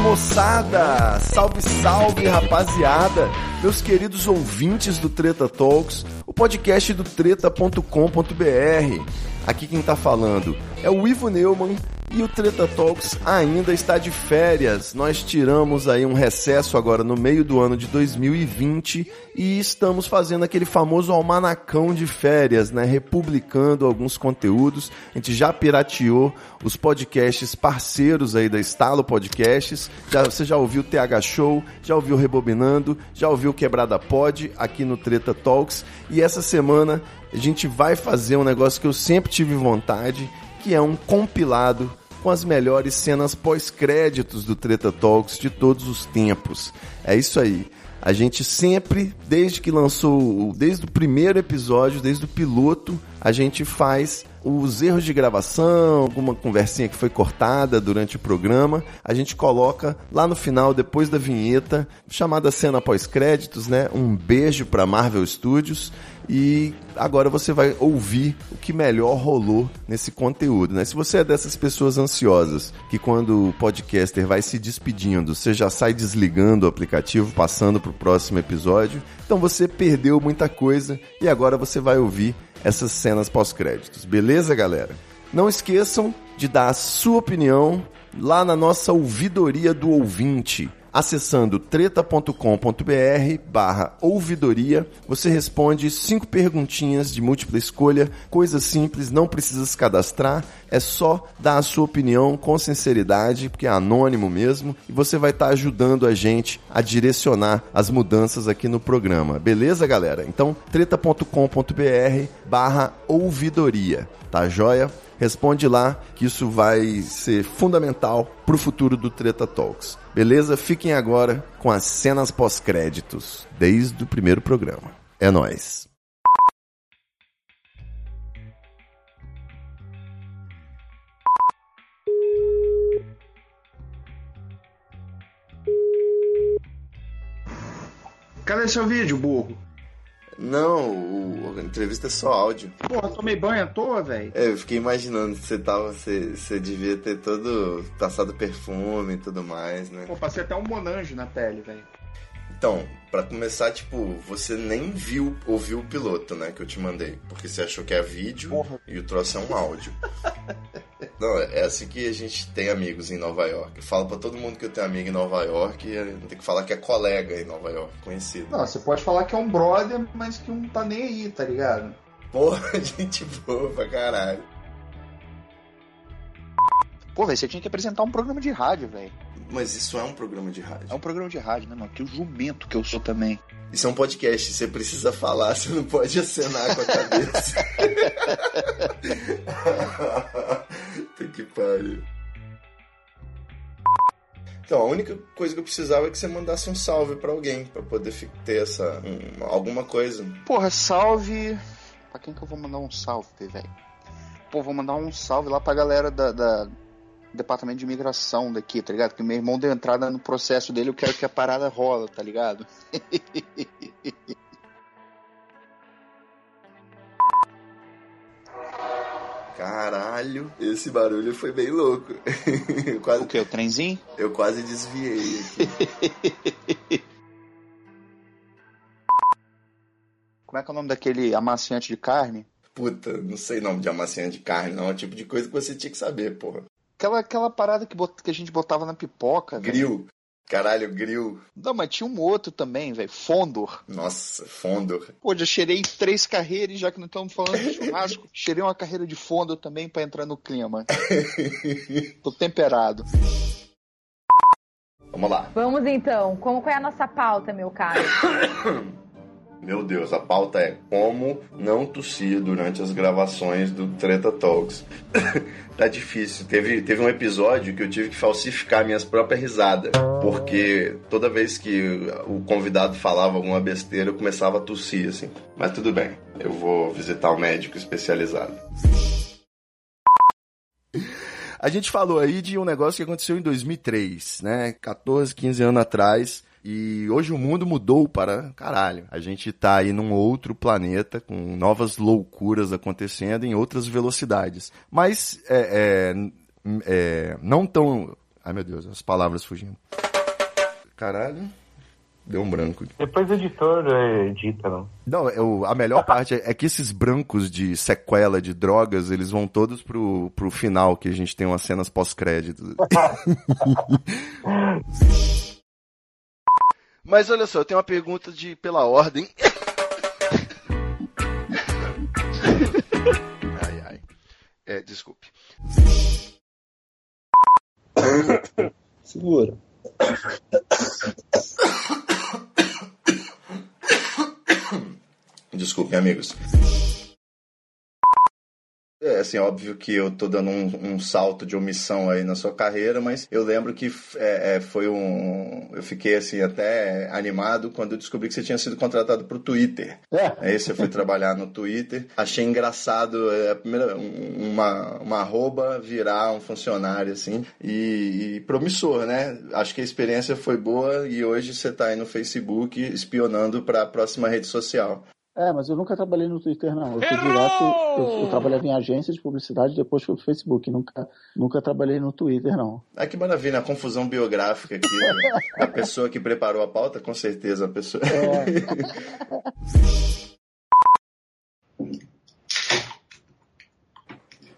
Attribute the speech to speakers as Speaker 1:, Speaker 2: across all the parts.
Speaker 1: Moçada! Salve, salve rapaziada! Meus queridos ouvintes do Treta Talks, o podcast do treta.com.br. Aqui quem tá falando é o Ivo Neumann e o Treta Talks ainda está de férias. Nós tiramos aí um recesso agora no meio do ano de 2020 e estamos fazendo aquele famoso almanacão de férias, né? Republicando alguns conteúdos. A gente já pirateou os podcasts parceiros aí da Estalo Podcasts. Já, você já ouviu o TH Show, já ouviu Rebobinando, já ouviu Quebrada Pod aqui no Treta Talks. E essa semana a gente vai fazer um negócio que eu sempre tive vontade, que é um compilado com as melhores cenas pós-créditos do Treta Talks de todos os tempos. É isso aí. A gente sempre, desde que lançou, desde o primeiro episódio, desde o piloto, a gente faz os erros de gravação, alguma conversinha que foi cortada durante o programa, a gente coloca lá no final, depois da vinheta, chamada cena pós-créditos, né? Um beijo para Marvel Studios e agora você vai ouvir o que melhor rolou nesse conteúdo, né? Se você é dessas pessoas ansiosas que quando o podcaster vai se despedindo, você já sai desligando o aplicativo, passando para o próximo episódio, então você perdeu muita coisa e agora você vai ouvir essas cenas pós-créditos. Beleza, galera? Não esqueçam de dar a sua opinião lá na nossa ouvidoria do ouvinte. Acessando treta.com.br barra ouvidoria, você responde cinco perguntinhas de múltipla escolha, coisa simples, não precisa se cadastrar, é só dar a sua opinião com sinceridade, porque é anônimo mesmo, e você vai estar ajudando a gente a direcionar as mudanças aqui no programa. Beleza, galera? Então, treta.com.br barra ouvidoria, tá joia? Responde lá que isso vai ser fundamental para o futuro do Treta Talks. Beleza? Fiquem agora com as cenas pós-créditos, desde o primeiro programa. É nóis!
Speaker 2: Cadê seu vídeo, burro?
Speaker 1: Não, o, a entrevista é só áudio.
Speaker 2: Porra, tomei banho à toa, velho.
Speaker 1: É, eu fiquei imaginando que você tava. Você, você devia ter todo. passado perfume e tudo mais, né?
Speaker 2: Pô, passei até um monange na pele, velho.
Speaker 1: Então, pra começar, tipo, você nem viu, ouviu o piloto, né, que eu te mandei. Porque você achou que é vídeo
Speaker 2: Porra.
Speaker 1: e o troço é um áudio. Não, é assim que a gente tem amigos em Nova York. Eu falo pra todo mundo que eu tenho amigo em Nova York e eu tenho que falar que é colega em Nova York, conhecido.
Speaker 2: Não, você pode falar que é um brother, mas que não tá nem aí, tá ligado?
Speaker 1: Porra, gente boa pra caralho.
Speaker 3: Pô, velho, você tinha que apresentar um programa de rádio, velho.
Speaker 1: Mas isso é um programa de
Speaker 3: É
Speaker 1: rádio.
Speaker 3: um programa de rádio, né, mano? Que o jumento que eu sou também.
Speaker 1: Isso é um podcast, você precisa falar, você não pode acenar com a cabeça. Que pariu. Então, a única coisa que eu precisava é que você mandasse um salve pra alguém, pra poder ter essa. um- alguma coisa.
Speaker 3: Porra, salve. Pra quem que eu vou mandar um salve, velho? Pô, vou mandar um salve lá pra galera da, da- departamento de imigração daqui, tá ligado? Que meu irmão deu entrada no processo dele, eu quero que a parada rola, tá ligado?
Speaker 1: Caralho, esse barulho foi bem louco. Quase,
Speaker 3: O que? O trenzinho?
Speaker 1: eu quase desviei aqui.
Speaker 3: Como é que é o nome daquele amaciante de carne?
Speaker 1: Puta, não sei nome de amaciante de carne, não. É o tipo de coisa que você tinha que saber, porra.
Speaker 3: Aquela, aquela parada que, bot- que a gente botava na pipoca, velho.
Speaker 1: Grill. Caralho, grill.
Speaker 3: Não, mas tinha um outro também, velho. Fondor.
Speaker 1: Nossa, Fondor.
Speaker 3: Pô, já cheirei três carreiras, já que não estamos falando de churrasco. cheirei uma carreira de Fondor também pra entrar no clima. Tô temperado.
Speaker 1: Vamos lá.
Speaker 4: Vamos então. Como qual é a nossa pauta, meu caro?
Speaker 1: Meu Deus, a pauta é como não tossir durante as gravações do Treta Talks. tá difícil. Teve, teve um episódio que eu tive que falsificar minhas próprias risadas, porque toda vez que o convidado falava alguma besteira, eu começava a tossir, assim. Mas tudo bem, eu vou visitar um médico especializado. A gente falou aí de um negócio que aconteceu em 2003, né? 14, 15 anos atrás e hoje o mundo mudou para caralho. A gente tá aí num outro planeta com novas loucuras acontecendo em outras velocidades. Mas é, é, é, não tão. Ai meu Deus, as palavras fugindo. Caralho. Deu um branco.
Speaker 4: Depois o editor é, edita, não.
Speaker 1: Não, eu, a melhor parte é, é, que esses brancos de sequela de drogas, eles vão todos pro, pro final, que a gente tem umas cenas pós-créditos. Mas olha só, eu tenho uma pergunta de pela ordem. ai, ai. É, desculpe.
Speaker 5: Segura.
Speaker 1: Desculpe, amigos. É, assim, óbvio que eu tô dando um, um, salto de omissão aí na sua carreira, mas eu lembro que é, é, foi um... Eu fiquei, assim, até animado quando eu descobri que você tinha sido contratado pro Twitter. É. Aí você foi trabalhar no Twitter. Achei engraçado, é, a primeira, uma, uma arroba virar um funcionário, assim, e, e promissor, né? Acho que a experiência foi boa e hoje você tá aí no Facebook espionando para a próxima rede social.
Speaker 5: É, mas eu nunca trabalhei no Twitter, não. Eu fui direto, eu, eu, trabalhava em agência de publicidade, depois fui pro Facebook. Nunca, nunca trabalhei no Twitter, não.
Speaker 1: Ah, que maravilha, a confusão biográfica aqui. Né? a pessoa que preparou a pauta, com certeza, a pessoa. É.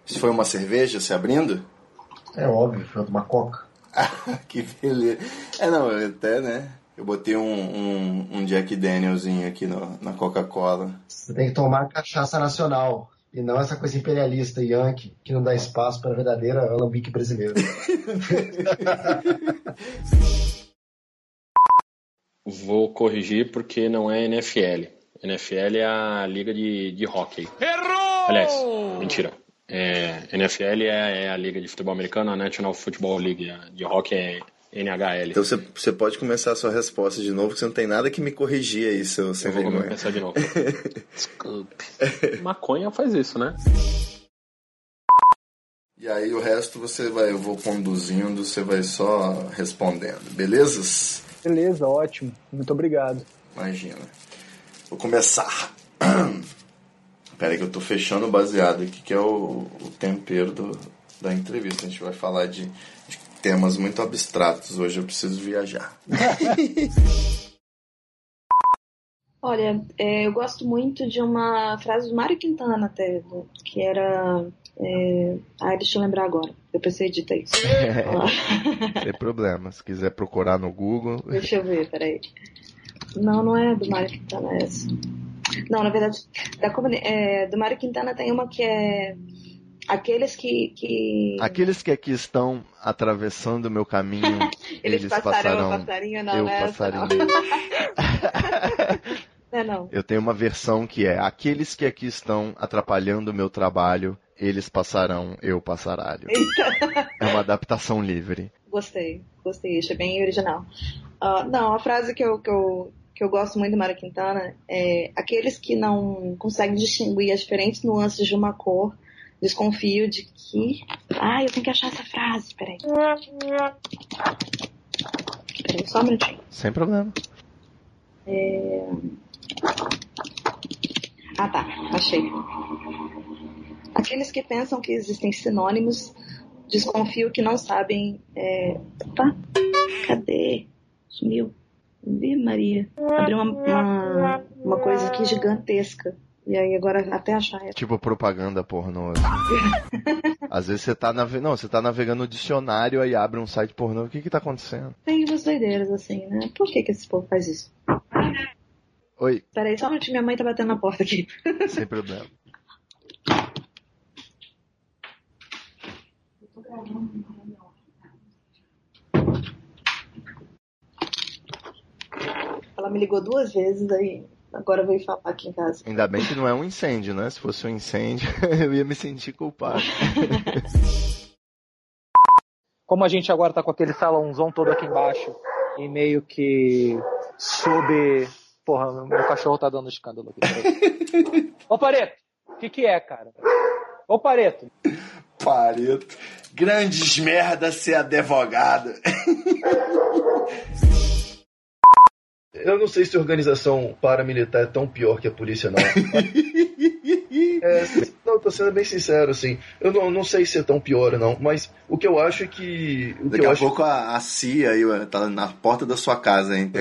Speaker 1: Isso foi uma cerveja se abrindo?
Speaker 5: É óbvio, foi uma coca.
Speaker 1: que beleza. É, não, até, né? Eu botei um, um, um Jack Danielzinho aqui no, na Coca-Cola.
Speaker 5: Você tem que tomar cachaça nacional. E não essa coisa imperialista yankee que não dá espaço para a verdadeira alambique brasileira.
Speaker 6: Vou corrigir porque não é NFL. NFL é a liga de, de hockey. Errou! Aliás, mentira. É, NFL é, é, a liga de futebol americano, a National Football League. A de hockey é NHL.
Speaker 1: Então você, você pode começar a sua resposta de novo, que você não tem nada que me corrigir aí, seu sem
Speaker 6: Eu vou
Speaker 1: vergonha.
Speaker 6: começar de novo. Desculpe. Maconha faz isso, né?
Speaker 1: E aí o resto você vai, eu vou conduzindo, você vai só respondendo, belezas?
Speaker 5: Beleza, ótimo. Muito obrigado.
Speaker 1: Imagina. Vou começar. Pera aí que eu tô fechando o baseado aqui, que é o, o tempero do, da entrevista. A gente vai falar de, de temas muito abstratos. Hoje eu preciso viajar.
Speaker 7: Olha, é, eu gosto muito de uma frase do Mário Quintana até, que era. É... Ah, deixa eu lembrar agora. Eu pensei de isso.
Speaker 1: É, sem problema. Se quiser procurar no Google.
Speaker 7: Deixa eu ver, peraí. Não, não é do Mário Quintana essa. Não, na verdade, da, é, do Mário Quintana tem uma que é Aqueles que, que.
Speaker 1: Aqueles que aqui estão atravessando o meu caminho,
Speaker 7: eles, eles passarão. passarinho, não,
Speaker 1: eu
Speaker 7: né?
Speaker 1: passarinho.
Speaker 7: Não. não, não.
Speaker 1: Eu tenho uma versão que é: aqueles que aqui estão atrapalhando o meu trabalho, eles passarão, eu passaralho. é uma adaptação livre.
Speaker 7: Gostei, gostei, achei bem original. Uh, não, a frase que eu, que eu, que eu gosto muito do Mário Quintana é: aqueles que não conseguem distinguir as diferentes nuances de uma cor desconfio de que. Ah, eu tenho que achar essa frase, peraí. Peraí, só um minutinho.
Speaker 1: Sem problema.
Speaker 7: É... Ah, tá, achei. Aqueles que pensam que existem sinônimos, desconfio que não sabem. É... Tá? Cadê? Sumiu. Vi, Maria. Abriu uma, uma, uma coisa aqui gigantesca. E aí agora até achar.
Speaker 1: Tipo propaganda pornô. Às vezes você tá navegando. Não, você tá navegando no dicionário aí abre um site pornô. O que que tá acontecendo?
Speaker 7: Tem umas doideiras assim, né? Por que que esse povo faz isso?
Speaker 1: Oi.
Speaker 7: Peraí, só um minutinho, minha mãe tá batendo na porta aqui.
Speaker 1: Sem problema.
Speaker 7: Ela me ligou duas vezes aí. Agora veio falar aqui em casa.
Speaker 1: Ainda bem que não é um incêndio, né? Se fosse um incêndio, eu ia me sentir culpado.
Speaker 8: Como a gente agora tá com aquele salãozão todo aqui embaixo e meio que sob. Porra, meu cachorro tá dando escândalo aqui. Ô Pareto, o que que é, cara? Ô Pareto.
Speaker 1: Pareto. Grandes merda ser advogado.
Speaker 9: Eu não sei se a organização paramilitar é tão pior que a polícia, não. É, não, tô sendo bem sincero, assim. Eu não, não sei se é tão pior ou não, mas o que eu acho é que. O
Speaker 1: Daqui
Speaker 9: que eu
Speaker 1: a
Speaker 9: acho...
Speaker 1: pouco a, a CIA aí, ué, tá na porta da sua casa, hein?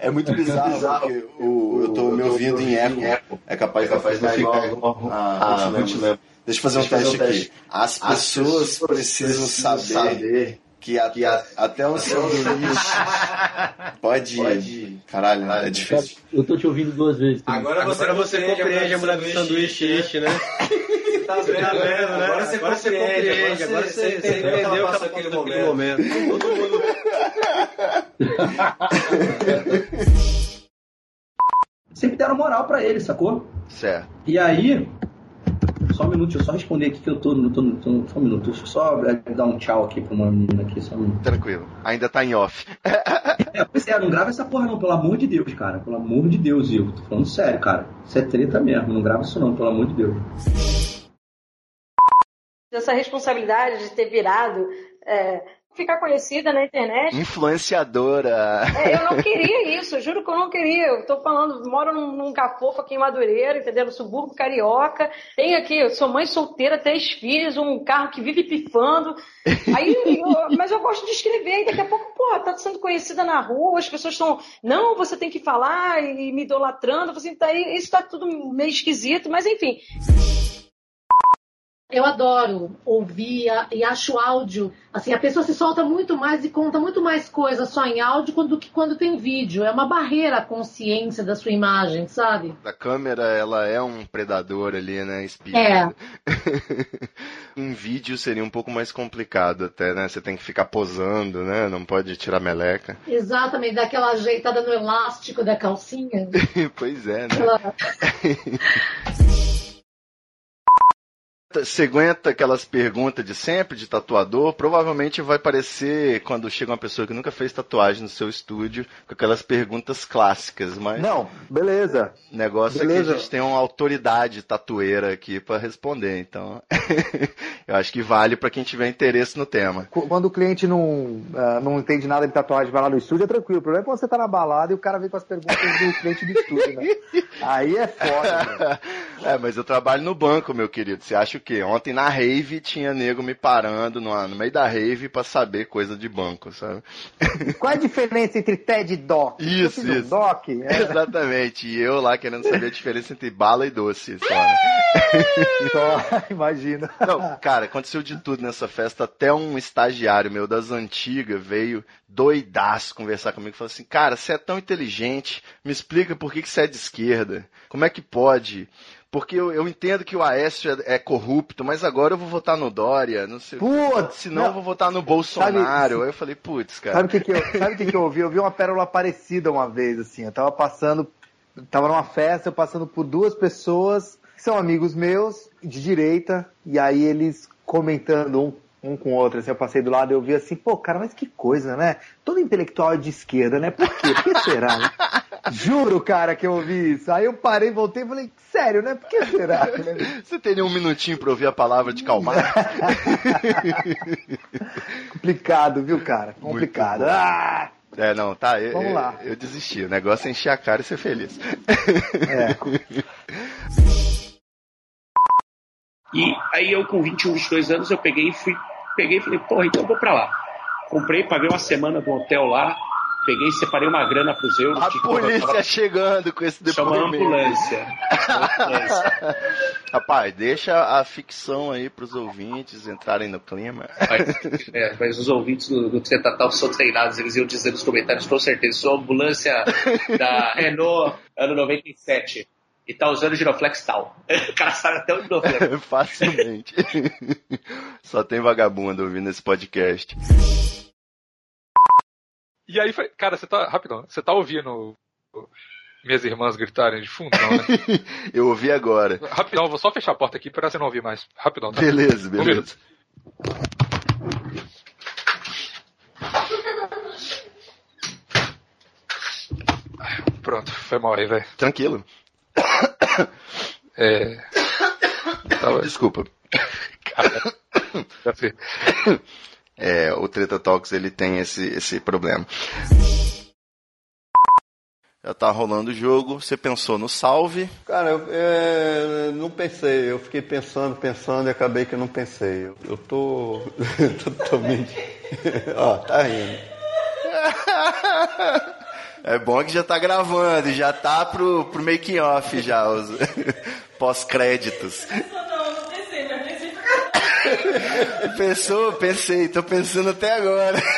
Speaker 1: É muito bizarro, porque o, eu tô me ouvindo em eco. É capaz, é capaz de ficar igual a Ruth Deixa eu fazer um teste aqui. As pessoas precisam saber que, a, que a, até o seu lixo pode... Caralho, é difícil.
Speaker 10: Eu tô te ouvindo duas vezes. também.
Speaker 11: Agora você, você compreende a mulher do sanduíche, ishi, né? Tá vendo, né? Agora você compreende, agora você entendeu que ela passou aquele momento. Todo mundo...
Speaker 10: Sempre deram moral pra ele, sacou?
Speaker 1: Certo.
Speaker 10: E aí, só um minuto, deixa eu só responder aqui que eu tô, tô, tô só um minuto, deixa eu só dar um tchau aqui pra uma menina aqui, só um minuto.
Speaker 1: Tranquilo. Ainda tá em off.
Speaker 10: É, pois é, não grava essa porra não, pelo amor de Deus, cara. Pelo amor de Deus, Ivo. Tô falando sério, cara. Isso é treta mesmo, não grava isso não, pelo amor de Deus.
Speaker 7: Essa responsabilidade de ter virado, é, ficar conhecida na internet.
Speaker 1: Influenciadora.
Speaker 7: É, eu não queria isso, juro que eu não queria. Eu tô falando, moro num, num cafofo aqui em Madureira, entendeu? No subúrbio carioca. Tenho aqui, sou mãe solteira, três filhos, um carro que vive pifando. Aí, eu- mas eu gosto de escrever, e daqui a pouco, pô, tá sendo conhecida na rua, as pessoas estão, não, você tem que falar e me idolatrando. Assim, tá, isso tá tudo meio esquisito, mas enfim.
Speaker 12: Eu adoro ouvir e acho áudio. Assim, a pessoa se solta muito mais e conta muito mais coisa só em áudio do que quando tem vídeo. É uma barreira à consciência da sua imagem, sabe?
Speaker 1: A câmera, ela é um predador ali, né? Espiando. em vídeo seria um pouco mais complicado até, né? Você tem que ficar posando, né? Não pode tirar meleca.
Speaker 12: Exatamente, daquela ajeitada no elástico da calcinha.
Speaker 1: pois é, né?
Speaker 12: Aquela-
Speaker 1: Você aguenta aquelas perguntas de sempre, de tatuador, provavelmente vai parecer quando chega uma pessoa que nunca fez tatuagem no seu estúdio, com aquelas perguntas clássicas, mas.
Speaker 5: Não, beleza.
Speaker 1: O negócio é
Speaker 5: Beleza.
Speaker 1: que a gente tem uma autoridade tatueira aqui pra responder, então. eu acho que vale pra quem tiver interesse no tema.
Speaker 5: Qu- Quando o cliente não, ah, não entende nada de tatuagem, vai lá no estúdio, é tranquilo. O problema é quando você tá na balada e o cara vem com as perguntas do cliente do estúdio, né? Aí é foda,
Speaker 1: É, mas eu trabalho no banco, meu querido. Você acha quê? Ontem na rave tinha nego me parando no, no meio da rave pra saber coisa de banco, sabe?
Speaker 5: Qual a diferença entre TED e DOC?
Speaker 1: Isso,
Speaker 5: um
Speaker 1: isso.
Speaker 5: DOC? É.
Speaker 1: Exatamente. E eu lá querendo saber a diferença entre bala e doce, né?
Speaker 5: Só, imagina.
Speaker 1: Não, cara, aconteceu de tudo nessa festa. Até um estagiário meu das antigas veio doidaço conversar comigo. Falou assim: Cara, você é tão inteligente, me explica por que, que você é de esquerda. Como é que pode? Porque eu, eu entendo que o Aécio é, é corrupto, mas agora eu vou votar no Dória, não sei.
Speaker 5: Putz,
Speaker 1: senão
Speaker 5: não.
Speaker 1: eu vou votar no Bolsonaro.
Speaker 5: Sabe-
Speaker 1: Aí eu falei, putz, cara.
Speaker 5: Sabe o que, que, eu, sabe que, que eu ouvi? Eu vi uma pérola parecida uma vez, assim. Eu tava passando, tava numa festa, eu passando por duas pessoas que são amigos meus, de direita, e aí eles comentando um, um com o outro, assim, eu passei do lado e eu vi assim, pô, cara, mas que coisa, né? Todo intelectual é de esquerda, né? Por quê? Por que será, né? Juro, cara, que eu ouvi isso. Aí eu parei, voltei e falei, sério, né? Por que será?
Speaker 1: Você teria um minutinho pra ouvir a palavra de calmar?
Speaker 5: Complicado, viu, cara? Complicado. Ah!
Speaker 1: É, não, tá. Eu,
Speaker 5: Vamos
Speaker 1: eu-
Speaker 5: lá.
Speaker 1: Eu, desisti. O negócio é encher a cara e ser feliz.
Speaker 13: E aí eu com 21, 22 anos, eu peguei e fui, peguei e falei, porra, então eu vou pra lá. Comprei, paguei uma semana do hotel lá, peguei, separei uma grana pros euros.
Speaker 1: A polícia chegando com esse
Speaker 13: Chama a
Speaker 1: depoimento.
Speaker 13: ambulância.
Speaker 1: Rapaz, deixa a ficção aí pros ouvintes entrarem no clima.
Speaker 13: Mas, é, mas os ouvintes do, do Tretatal são treinados, eles iam dizer nos comentários com certeza, sou a ambulância da Renault ano 97 e tá usando giroflex tal. O cara sabe até o giroflex.
Speaker 1: Facilmente. Só tem vagabundo ouvindo esse podcast.
Speaker 14: E aí foi, cara, você tá, rapidão, você tá ouvindo minhas irmãs gritarem de fundo, não, né?
Speaker 1: Eu ouvi agora.
Speaker 14: Rapidão, vou só fechar a porta aqui pra você não ouvir mais. Rapidão, tá?
Speaker 1: Beleza, beleza.
Speaker 14: Pronto, foi mal aí, velho.
Speaker 1: Tranquilo.
Speaker 14: É. Tava-
Speaker 1: Desculpa.
Speaker 14: Cara.
Speaker 1: É, o Treta Talks ele tem esse, esse problema. Já tá rolando o jogo, você pensou no salve.
Speaker 15: Cara, eu é, não pensei. Eu fiquei pensando, pensando e acabei que eu não pensei. Eu, eu tô totalmente. Ó, tá rindo.
Speaker 1: É bom que já tá gravando, já tá pro, pro making off já, os pós-créditos. Pensou? Pensei, tô pensando até agora.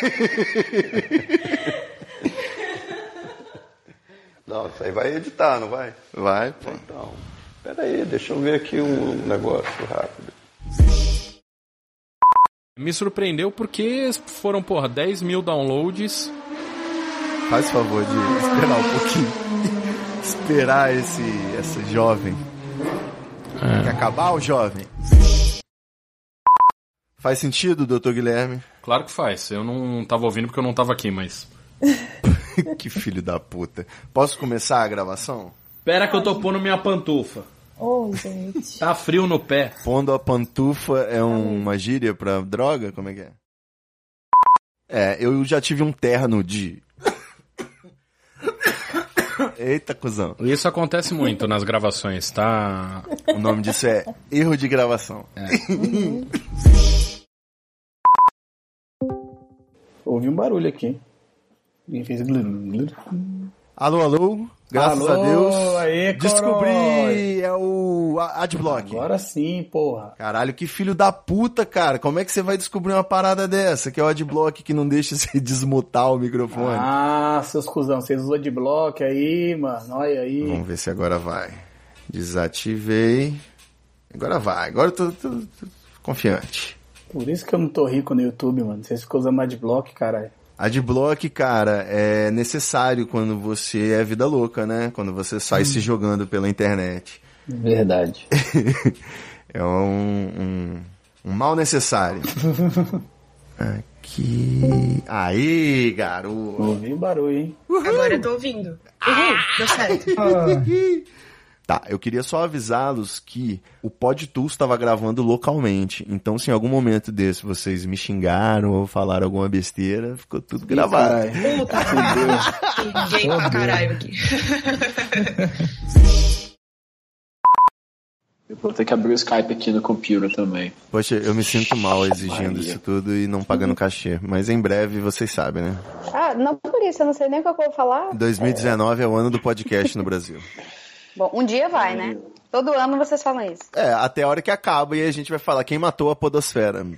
Speaker 15: Não, isso aí vai editar, não vai?
Speaker 1: Vai, pô.
Speaker 15: Então, peraí, deixa eu ver aqui um negócio rápido.
Speaker 16: Me surpreendeu porque foram, porra, 10 mil downloads.
Speaker 1: Faz favor de esperar um pouquinho. Esperar esse, esse jovem. Quer acabar o jovem? Faz sentido, doutor Guilherme?
Speaker 16: Claro que faz. Eu não tava ouvindo porque eu não tava aqui, mas.
Speaker 1: que filho da puta. Posso começar a gravação?
Speaker 16: Pera que eu tô pondo minha pantufa.
Speaker 17: Ô, gente.
Speaker 16: Tá frio no pé.
Speaker 1: Pondo a pantufa é um- uma gíria pra droga? Como é que é? É, eu já tive um terno de. Eita, cuzão.
Speaker 16: Isso acontece muito nas gravações, tá?
Speaker 1: O nome disso é erro de gravação.
Speaker 18: Ouvi um barulho aqui.
Speaker 1: Alô, alô? Graças
Speaker 18: Alô,
Speaker 1: a Deus.
Speaker 18: aê,
Speaker 1: Descobri, é o Adblock.
Speaker 18: Agora sim, porra.
Speaker 1: Caralho, que filho da puta, cara. Como é que você vai descobrir uma parada dessa? Que é o Adblock que não deixa você desmutar o microfone.
Speaker 18: Ah, seus cuzão, vocês usam de bloco aí, mano. Olha aí.
Speaker 1: Vamos ver se agora vai. Desativei. Agora vai. Agora eu tô, tô- tô confiante.
Speaker 18: Por isso que eu não tô rico no YouTube, mano. Vocês ficam usando adblock, caralho.
Speaker 1: Adblock, cara, é necessário quando você é vida louca, né? Quando você sai se jogando pela internet.
Speaker 18: Verdade.
Speaker 1: é um, um, um mal necessário. Aqui. Aí, garoto.
Speaker 18: Ouvi barulho, hein?
Speaker 17: Agora eu tô ouvindo. Uhul, deu certo.
Speaker 1: Tá, eu queria só avisá-los que o PodTools estava gravando localmente. Então, se em algum momento desse vocês me xingaram ou falaram alguma besteira, ficou tudo gravado.
Speaker 17: Puta, Gay pra caralho aqui.
Speaker 6: Eu vou ter que abrir o Skype aqui no computer também.
Speaker 1: Poxa, eu me sinto mal exigindo isso tudo e não pagando cachê. Mas em breve vocês sabem, né?
Speaker 19: Ah, não por isso, eu não sei nem o que eu vou falar.
Speaker 1: 2019 é o ano do podcast no Brasil.
Speaker 19: Bom, um dia vai, né? Todo ano vocês falam isso.
Speaker 1: É, até a hora que acaba e a gente vai falar quem matou a podosfera.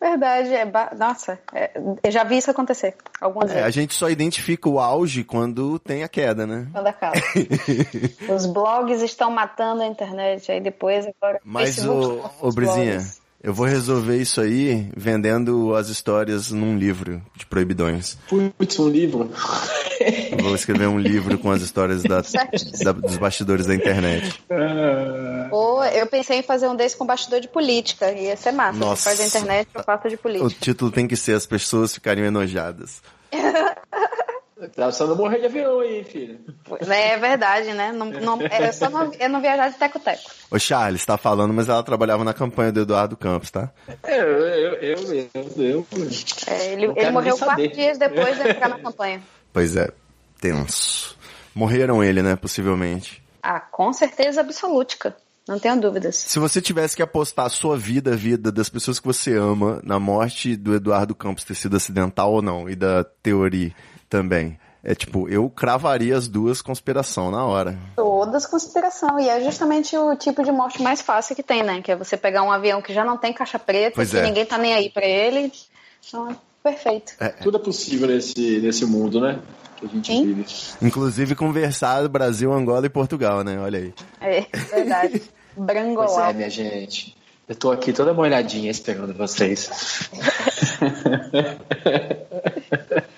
Speaker 19: Verdade, é. ba- Nossa, é, eu já vi isso acontecer algumas
Speaker 1: É, a
Speaker 19: vezes.
Speaker 1: gente só identifica o auge quando tem a queda, né?
Speaker 19: Quando acaba. Os blogs estão matando a internet, aí depois agora.
Speaker 1: Mas,
Speaker 19: Facebook
Speaker 1: ô
Speaker 19: os
Speaker 1: Brizinha,
Speaker 19: blogs.
Speaker 1: Eu vou resolver isso aí vendendo as histórias num livro de proibidões.
Speaker 6: Putz, um livro.
Speaker 1: Vou escrever um livro com as histórias da- da- dos bastidores da internet.
Speaker 19: Ou eu pensei em fazer um desse com bastidor de política. Ia ser massa.
Speaker 1: Nossa.
Speaker 19: Você faz a internet, eu faço de
Speaker 1: O
Speaker 19: política.
Speaker 1: título tem que ser As Pessoas Ficariam Enojadas.
Speaker 6: Tá só não morrer de avião aí, filho.
Speaker 19: É verdade, né? Não, não, é só não, é não viajar de teco-teco.
Speaker 1: Ô Charles, tá falando, mas ela trabalhava na campanha do Eduardo Campos, tá?
Speaker 6: É, eu, eu, eu, eu, eu.
Speaker 19: É, ele ele morreu quatro dias depois de entrar na campanha.
Speaker 1: Pois é, tenso. Morreram ele, né? Possivelmente.
Speaker 19: Ah, com certeza absolútica. Não tenho dúvidas.
Speaker 1: Se você tivesse que apostar a sua vida, a vida das pessoas que você ama, na morte do Eduardo Campos ter sido acidental ou não, e da teoria também. É tipo, eu cravaria as duas conspiração na hora.
Speaker 19: Todas conspiração. E é justamente o tipo de morte mais fácil que tem, né? Que é você pegar um avião que já não tem caixa preta,
Speaker 1: Pois
Speaker 19: que
Speaker 1: é.
Speaker 19: ninguém tá nem aí pra ele. Então é perfeito.
Speaker 6: Tudo é possível nesse, nesse mundo, né? Que a gente vive.
Speaker 1: Inclusive conversar Brasil, Angola e Portugal, né? Olha aí.
Speaker 19: É, verdade.
Speaker 6: Pois
Speaker 19: Brangolau.
Speaker 6: é, minha gente. Eu tô aqui toda molhadinha esperando vocês.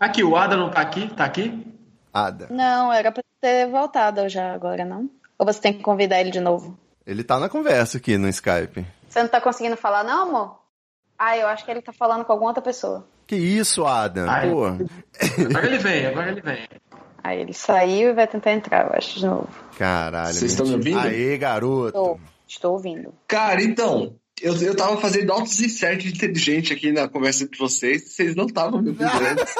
Speaker 20: Aqui, o Ada não tá aqui? Tá aqui?
Speaker 1: Ada.
Speaker 19: Não, era pra ter voltado já agora, não? Ou você tem que convidar ele de novo?
Speaker 1: Ele tá na conversa aqui no Skype.
Speaker 19: Você não tá conseguindo falar, não, amor? Ah, eu acho que ele tá falando com alguma outra pessoa.
Speaker 1: Que isso, Adam?
Speaker 20: Ai.
Speaker 1: Pô.
Speaker 20: Agora ele vem, agora ele vem.
Speaker 19: Aí ele saiu e vai tentar entrar, eu acho, de novo.
Speaker 1: Caralho.
Speaker 21: Vocês estão me ouvindo?
Speaker 1: Aê, garoto.
Speaker 19: Estou, estou ouvindo.
Speaker 21: Cara, então, eu, eu tava fazendo autos insert inteligente aqui na conversa entre vocês, vocês não estavam me ouvindo antes.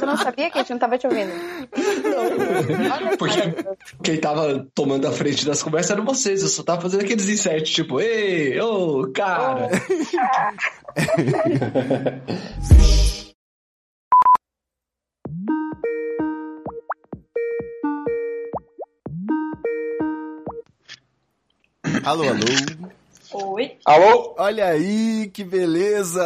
Speaker 19: Eu não sabia que a gente não tava te ouvindo.
Speaker 21: Porque quem tava tomando a frente das conversas eram vocês, eu só tava fazendo aqueles insert, tipo, ei, ô, cara.
Speaker 1: Alô, alô.
Speaker 17: Oi.
Speaker 1: Alô? Olha aí, que beleza!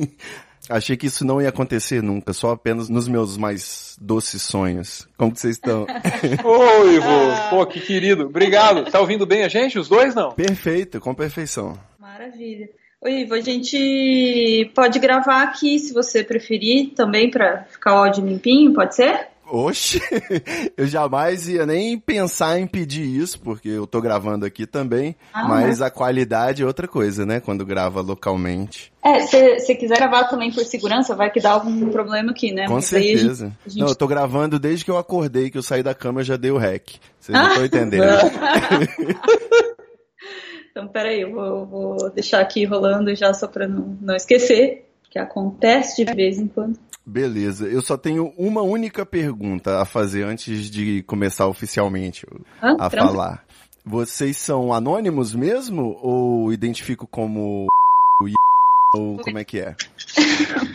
Speaker 1: Achei que isso não ia acontecer nunca, só apenas nos meus mais doces sonhos. Como que vocês estão?
Speaker 22: Oi, Ivo. Pô, que querido. Obrigado. Tá ouvindo bem a gente? Os dois não?
Speaker 1: Perfeito, com perfeição.
Speaker 17: Maravilha. Oi, Ivo, a gente pode gravar aqui, se você preferir, também pra ficar o áudio limpinho, pode ser?
Speaker 1: Oxe, eu jamais ia nem pensar em pedir isso, porque eu tô gravando aqui também,
Speaker 17: Ah,
Speaker 1: mas a qualidade é outra coisa, né? Quando grava localmente.
Speaker 17: É, se você quiser gravar também por segurança, vai que dá algum problema aqui, né?
Speaker 1: Com
Speaker 17: Mas gente-
Speaker 1: certeza.
Speaker 17: a gente-
Speaker 1: Não, eu tô gravando desde que eu acordei, que eu saí da cama, já dei o rec. Vocês
Speaker 17: Ah!
Speaker 1: não estão entendendo.
Speaker 17: Então, peraí, eu vou, vou deixar aqui rolando já só pra não, não esquecer, que acontece de vez em quando.
Speaker 1: Beleza, eu só tenho uma única pergunta a fazer antes de começar oficialmente
Speaker 17: Ah,
Speaker 1: a
Speaker 17: tranquilo.
Speaker 1: falar. Vocês são anônimos mesmo ou identifico como ou como é que é?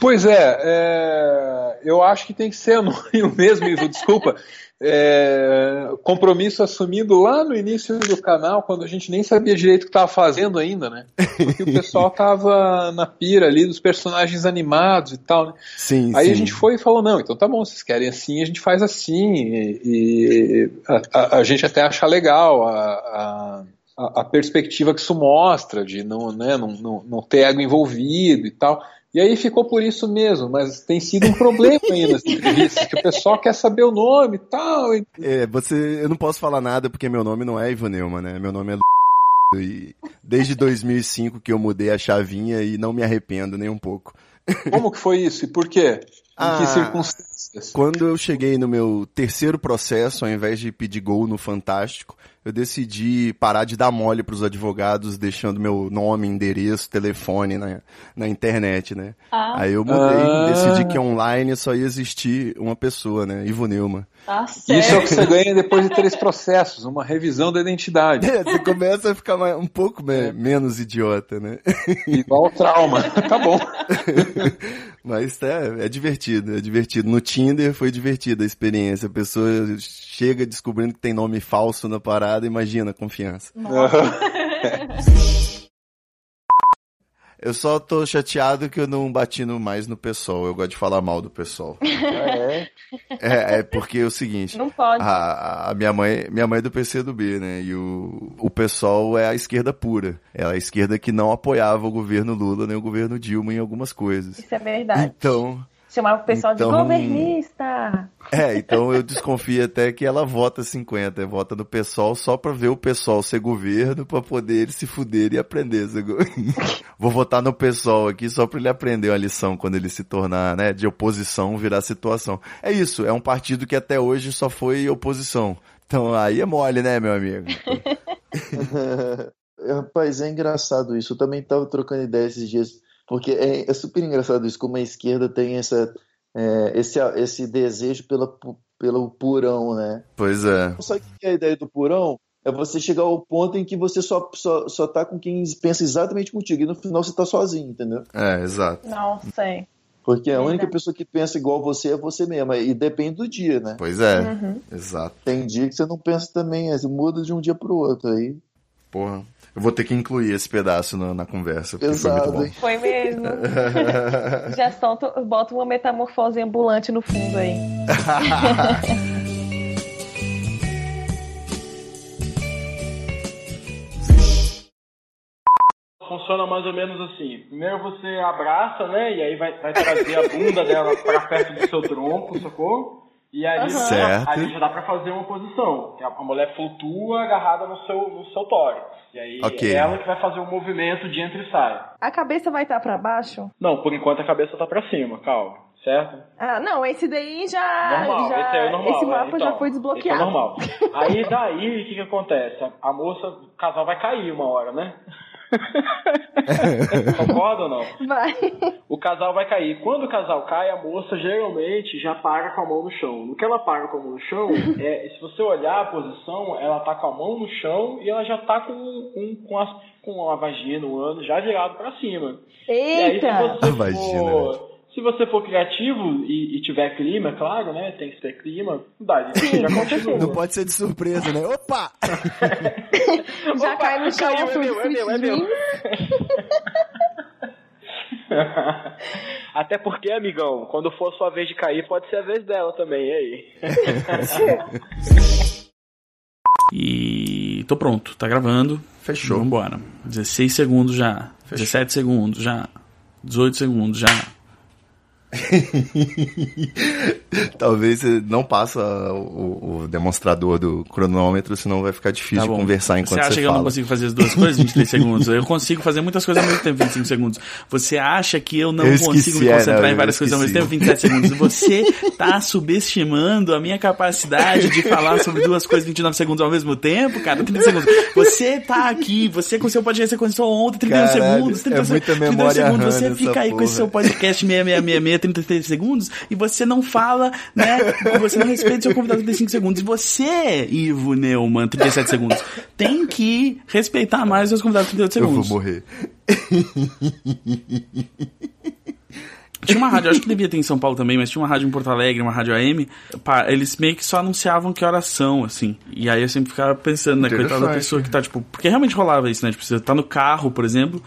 Speaker 22: Pois é, é, eu acho que tem que ser anônimo mesmo, Ivo, desculpa. É, compromisso assumido lá no início do canal, quando a gente nem sabia direito o que estava fazendo ainda, né? Porque o pessoal tava na pira ali dos personagens animados e tal, né?
Speaker 1: Sim,
Speaker 22: Aí
Speaker 1: sim.
Speaker 22: a gente foi e falou, não, então tá bom, vocês querem assim, a gente faz assim. E, e a, a- a gente até acha legal a, a, a- perspectiva que isso mostra, de não, né, não, não, não ter ego envolvido e tal. E aí ficou por isso mesmo, mas tem sido um problema aí nas entrevistas, que o pessoal quer saber o nome e tal. E...
Speaker 1: É, você, eu não posso falar nada porque meu nome não é Ivo Neumann, né? Meu nome é Lu- e desde 2005 que eu mudei a chavinha e não me arrependo nem um pouco.
Speaker 22: Como que foi isso e por quê? Em
Speaker 1: Ah,
Speaker 22: que circunstâncias?
Speaker 1: Quando eu cheguei no meu terceiro processo, ao invés de pedir gol no Fantástico, eu decidi parar de dar mole pros advogados, deixando meu nome, endereço, telefone na, na internet, né?
Speaker 17: Ah.
Speaker 1: Aí eu mudei,
Speaker 22: Ah.
Speaker 1: decidi que online só ia existir uma pessoa, né? Ivo Neumann.
Speaker 17: Tá
Speaker 22: Isso é o que você ganha depois de três processos, uma revisão da identidade.
Speaker 1: É, você começa a ficar mais- um pouco me- menos idiota, né?
Speaker 22: Igual trauma. Tá bom.
Speaker 1: Mas é, é divertido, é divertido. No Tinder foi divertida a experiência. A pessoa chega descobrindo que tem nome falso na parada, imagina a confiança. Eu só tô chateado que eu não bati no, mais no pessoal. Eu gosto de falar mal do pessoal.
Speaker 22: É,
Speaker 1: É, é porque é o seguinte.
Speaker 17: Não pode.
Speaker 1: A, a minha mãe, minha mãe é do PCdoB, né? E o, o pessoal é a esquerda pura. É a esquerda que não apoiava o governo Lula nem o governo Dilma em algumas coisas.
Speaker 23: Isso é verdade.
Speaker 1: Então,
Speaker 23: Chamava o pessoal
Speaker 1: Então-
Speaker 23: de governista.
Speaker 1: é, então eu desconfio até que ela vota 50, vota no PSOL só pra ver o PSOL ser governo, pra poder ele se fuder e aprender. Vou votar no PSOL aqui só pra ele aprender uma lição quando ele se tornar, né, de oposição virar situação. É isso, é um partido que até hoje só foi oposição. Então aí é mole, né, meu amigo?
Speaker 24: Rapaz, é engraçado isso. Eu também tava trocando ideia esses dias, porque é, é super engraçado isso, como a esquerda tem essa, é, esse, esse desejo pela, pelo purão, né?
Speaker 1: Pois é.
Speaker 24: Sabe o que é a ideia do purão? É você chegar ao ponto em que você só, só, só tá com quem pensa exatamente contigo, e no final você tá sozinho, entendeu?
Speaker 1: É, exato.
Speaker 23: Não sei.
Speaker 24: Porque a única pessoa que pensa igual você é você mesma, e depende do dia, né?
Speaker 1: Pois é,
Speaker 23: Uhum.
Speaker 1: exato.
Speaker 24: Tem dia que você não pensa também, você muda de um dia pro outro, aí...
Speaker 1: Porra. Eu vou ter que incluir esse pedaço na, na conversa,
Speaker 24: Pesado,
Speaker 1: foi muito bom.
Speaker 24: hein?
Speaker 23: Foi mesmo. Já solta, bota uma metamorfose ambulante no fundo aí.
Speaker 22: Funciona mais ou menos assim. Primeiro você abraça, né? E aí vai, vai trazer a bunda dela pra perto do seu tronco, sacou? E aí,
Speaker 1: Aham. Certo.
Speaker 22: aí já dá pra fazer uma posição. A mulher flutua agarrada no seu, no seu tórax. E aí
Speaker 1: Ok.
Speaker 22: é ela que vai fazer o movimento de entra e sai.
Speaker 25: A cabeça vai estar pra baixo?
Speaker 22: Não, por enquanto a cabeça tá pra cima, calma. Certo?
Speaker 25: Ah, não, esse daí já.
Speaker 22: Normal,
Speaker 25: já
Speaker 22: esse aí é normal.
Speaker 25: esse
Speaker 22: é,
Speaker 25: mapa
Speaker 22: então,
Speaker 25: já foi
Speaker 22: Esse é
Speaker 25: desbloqueado.
Speaker 22: normal. Aí daí, o que que acontece? A moça, o casal vai cair uma hora, né? Concorda ou não?
Speaker 25: Vai.
Speaker 22: O casal vai cair. Quando o casal cai, a moça geralmente já para com a mão no chão. No que ela para com a mão no chão, é, se você olhar a posição, ela tá com a mão no chão e ela já tá com, um, com, as, com a vagina, o ano já virado pra cima. E aí, se
Speaker 25: Eita!
Speaker 22: você
Speaker 1: A vagina,
Speaker 22: for, se você for criativo e, e tiver clima, claro, né? Tem que ter clima, dá, já continua.
Speaker 1: Não pode ser de surpresa, né? Opa!
Speaker 25: Já cai no chão
Speaker 22: caiu,
Speaker 25: a
Speaker 22: é meu, é meu, é meu. Até porque, amigão, quando for sua vez de cair, pode ser a vez dela também, e aí?
Speaker 16: E tô pronto, tá gravando.
Speaker 1: Fechou.
Speaker 16: Vambora. 16 segundos já. 17 segundos já. 18 segundos já.
Speaker 1: 嘿嘿嘿嘿嘿嘿 Talvez você não passa o, o demonstrador do cronômetro, senão vai ficar difícil
Speaker 16: Tá
Speaker 1: conversar enquanto
Speaker 16: Você
Speaker 1: você,
Speaker 16: acha que eu não consigo fazer as duas coisas em 23 segundos? Eu consigo fazer muitas coisas ao mesmo tempo em 25 segundos. Você acha que eu não
Speaker 1: Eu esqueci,
Speaker 16: consigo me
Speaker 1: é,
Speaker 16: concentrar
Speaker 1: não,
Speaker 16: em várias coisas ao mesmo tempo em
Speaker 1: esqueci.
Speaker 16: 27 segundos? Você tá subestimando a minha capacidade de falar sobre duas coisas em 29 segundos ao mesmo tempo, cara? 30 segundos. Você tá aqui, você com o seu podcast, você começou ontem, 31
Speaker 1: Caralho,
Speaker 16: segundos, 30
Speaker 1: é muita
Speaker 16: 31
Speaker 1: memória
Speaker 16: segundos. Você fica aí com esse
Speaker 1: porra.
Speaker 16: seu podcast 6666, 33 segundos, e você não fala, né? Você não respeita o seu convidado 35 segundos. Você, Ivo Neumann, 37 segundos, tem que respeitar mais os seus convidados 38
Speaker 1: Eu vou
Speaker 16: segundos.
Speaker 1: morrer.
Speaker 16: Tinha uma rádio, acho que devia ter em São Paulo também, mas tinha uma rádio em Porto Alegre, uma rádio AM. pá, eles meio que só anunciavam que horas são, assim. E aí eu sempre ficava pensando, né, coitada da pessoa que tá, tipo. Porque realmente rolava isso, né? Tipo, você tá no carro, por exemplo,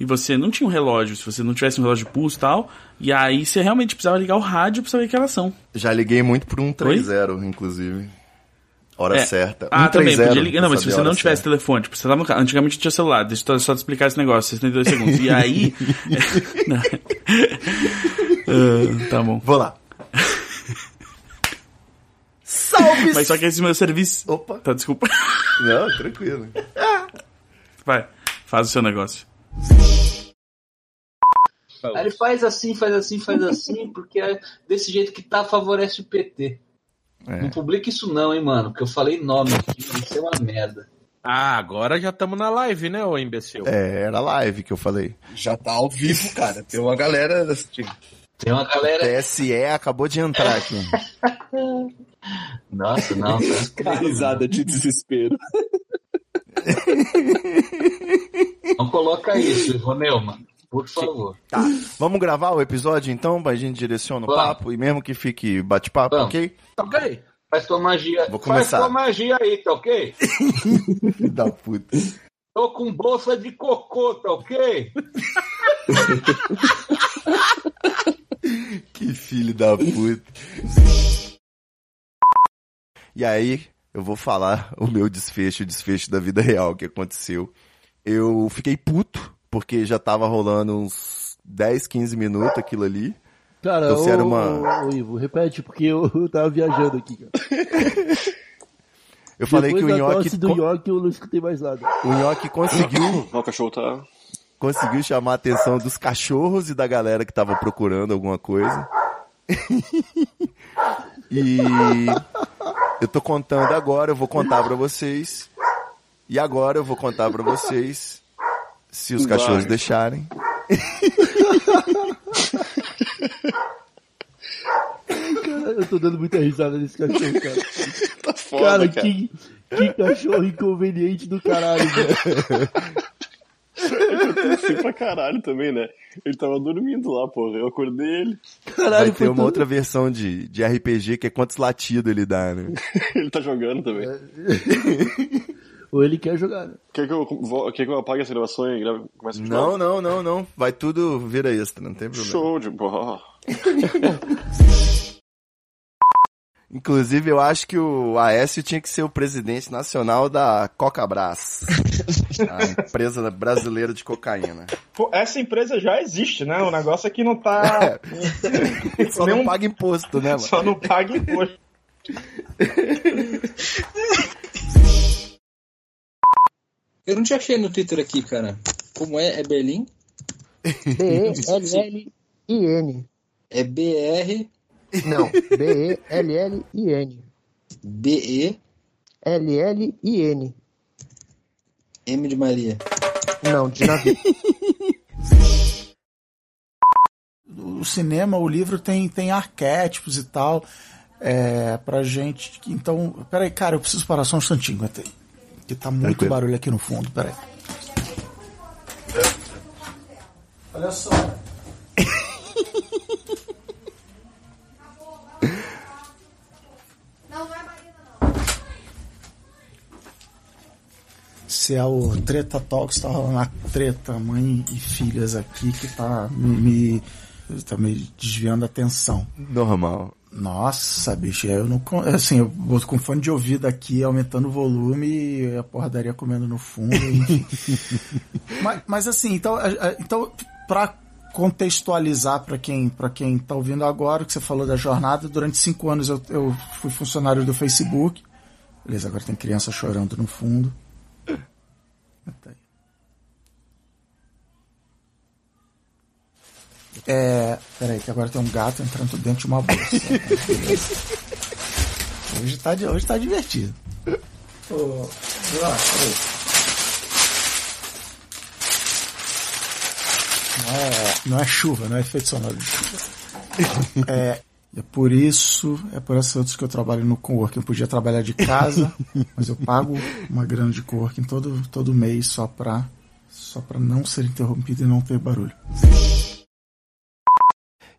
Speaker 16: e você não tinha um relógio, se você não tivesse um relógio de pulso e tal. E aí você realmente precisava ligar o rádio pra saber que horas são.
Speaker 1: Já liguei muito por um 30, inclusive. Hora
Speaker 16: É.
Speaker 1: certa.
Speaker 16: Ah, também,
Speaker 1: 130,
Speaker 16: podia ligar. Não, mas se você não tivesse telefone, tipo, você tava no. Antigamente tinha celular, deixa eu só te explicar esse negócio, 62 segundos. E aí. Ah, tá bom.
Speaker 1: Vou lá. Salve!
Speaker 16: Mas só que esse meu serviço.
Speaker 1: Opa.
Speaker 16: Tá, desculpa.
Speaker 1: Não, tranquilo.
Speaker 16: Vai, faz o seu negócio.
Speaker 26: Aí ele faz assim, faz assim, faz assim, porque é desse jeito que tá, favorece o PT.
Speaker 1: É.
Speaker 26: Não publica isso não, hein, mano, porque eu falei nome aqui, isso é uma merda.
Speaker 27: Ah, agora já estamos na live, né, ô imbecil?
Speaker 1: É, era live que eu falei.
Speaker 21: Já tá ao vivo, cara. Tem uma galera assistindo.
Speaker 26: Tem uma galera.
Speaker 1: TSE acabou de entrar aqui.
Speaker 26: Nossa, não.
Speaker 21: Cara, risada de desespero.
Speaker 26: Não coloca isso, mano. Por favor.
Speaker 1: Tá. Vamos gravar o episódio então? A gente direciona o
Speaker 26: Vamos.
Speaker 1: papo e mesmo que fique bate-papo,
Speaker 26: Vamos.
Speaker 1: ok?
Speaker 26: Tá ok? Faz tua magia.
Speaker 1: Vou
Speaker 26: Faz
Speaker 1: começar.
Speaker 26: tua magia aí, tá ok?
Speaker 1: Filho da puta.
Speaker 26: Tô com bolsa de cocô, tá ok?
Speaker 1: Que filho da puta. E aí, eu vou falar o meu desfecho, o desfecho da vida real que aconteceu. Eu fiquei puto, porque já tava rolando uns 10, 15 minutos aquilo ali.
Speaker 28: Cara,
Speaker 1: Então,
Speaker 28: ô,
Speaker 1: uma-
Speaker 28: ô, Ivo, repete, porque eu, eu tava viajando aqui, cara.
Speaker 1: Eu falei
Speaker 28: Depois
Speaker 1: que o nhoque.
Speaker 28: do nhoque eu não escutei mais nada.
Speaker 1: O nhoque conseguiu.
Speaker 6: O cachorro tá.
Speaker 1: conseguiu chamar a atenção dos cachorros e da galera que tava procurando alguma coisa. e eu tô contando agora, eu vou contar pra vocês. E agora eu vou contar pra vocês, se os
Speaker 28: Vai.
Speaker 1: cachorros deixarem.
Speaker 28: Cara, eu tô dando muita risada nesse cachorro, cara.
Speaker 6: tá foda,
Speaker 28: cara,
Speaker 6: cara.
Speaker 28: Que, que cachorro inconveniente do caralho, velho.
Speaker 6: Aconteceu pra caralho também, né? Ele tava dormindo lá, porra. Eu acordei ele.
Speaker 1: Vai ter uma outra versão de, de RPG que é quantos latidos ele dá, né?
Speaker 6: ele tá jogando também.
Speaker 28: Ou ele quer jogar, né?
Speaker 6: Quer que eu, quer que eu apague essa gravação e grave, comece de
Speaker 1: Não,
Speaker 6: novo?
Speaker 1: não, não, não. Vai tudo vira extra, não tem problema.
Speaker 6: Show de bola.
Speaker 1: Inclusive, eu acho que o Aécio tinha que ser o presidente nacional da Coca Brás. A empresa brasileira de cocaína.
Speaker 22: Pô, essa empresa já existe, né? O negócio é que não tá.
Speaker 1: Só não paga imposto, né, mano?
Speaker 22: Só não paga imposto.
Speaker 29: Eu não te achei no Twitter aqui, cara. Como é? É Berlim?
Speaker 30: B-E-L-L-I-N.
Speaker 29: É B-R.
Speaker 30: Não, B-E-L-L-I-N.
Speaker 29: B-E.
Speaker 30: L-L-I-N.
Speaker 29: M de Maria.
Speaker 30: Não, de navio.
Speaker 31: o cinema, o livro tem, tem arquétipos e tal. É, pra gente. Então, peraí, cara, eu preciso parar só um instantinho, até. Que tá muito
Speaker 1: Tranquilo.
Speaker 31: barulho aqui no fundo, peraí. Olha só. Se é o Treta Talks, tá rolando a treta, mãe e filhas aqui, que tá me, me- tá me desviando a atenção.
Speaker 1: Normal.
Speaker 31: Nossa, bicho, eu não. Assim, eu boto com fone de ouvido aqui, aumentando o volume e a porradaria comendo no fundo. mas, mas assim, então, então para contextualizar para quem para quem tá ouvindo agora, o que você falou da jornada, durante cinco anos eu, eu fui funcionário do Facebook. Beleza, agora tem criança chorando no fundo. Tá É. Peraí, que agora tem um gato entrando dentro de uma bolsa. Hoje, tá, hoje tá divertido. Ô, ó, peraí. Não é, não é chuva, não é efeito sonoro de chuva. É, é por isso, é por essas outras que eu trabalho no coworking. Eu podia trabalhar de casa, mas eu pago uma grana de coworking todo, todo mês só pra, só pra não ser interrompido e não ter barulho.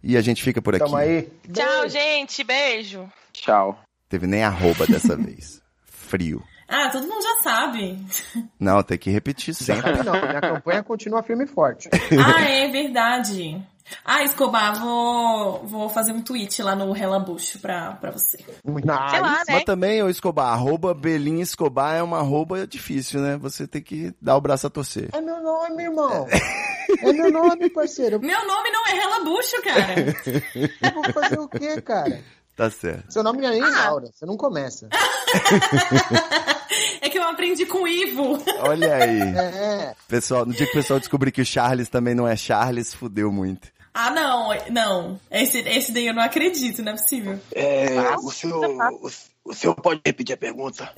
Speaker 1: E a gente fica por aqui.
Speaker 30: Tamo aí.
Speaker 32: Tchau, gente. Beijo.
Speaker 33: Tchau.
Speaker 1: Teve nem arroba dessa vez. Frio.
Speaker 23: Ah, todo mundo já sabe.
Speaker 1: Não, tem que repetir sempre.
Speaker 30: Sabe não, minha campanha continua firme e forte.
Speaker 23: Ah, é verdade. Ah, Escobar, vou, vou fazer um tweet lá no Relabucho pra, pra você.
Speaker 30: Nice.
Speaker 1: Mas também, o Escobar, arroba Belinha Escobar é uma arroba difícil, né? Você tem que dar o braço a torcer.
Speaker 30: É meu nome, irmão. É meu nome, parceiro.
Speaker 23: Meu nome não é Relabucho, cara.
Speaker 30: Eu vou fazer o quê, cara?
Speaker 1: Tá certo.
Speaker 30: Seu nome não é nem Laura, você não começa.
Speaker 23: É que eu aprendi com o Ivo.
Speaker 1: Olha aí.
Speaker 30: É.
Speaker 1: Pessoal, no dia que o pessoal descobrir que o Charles também não é Charles, fudeu muito.
Speaker 23: Ah, não, não. Esse, esse daí eu não acredito, não é possível.
Speaker 21: É, o senhor, o, o senhor pode repetir a pergunta?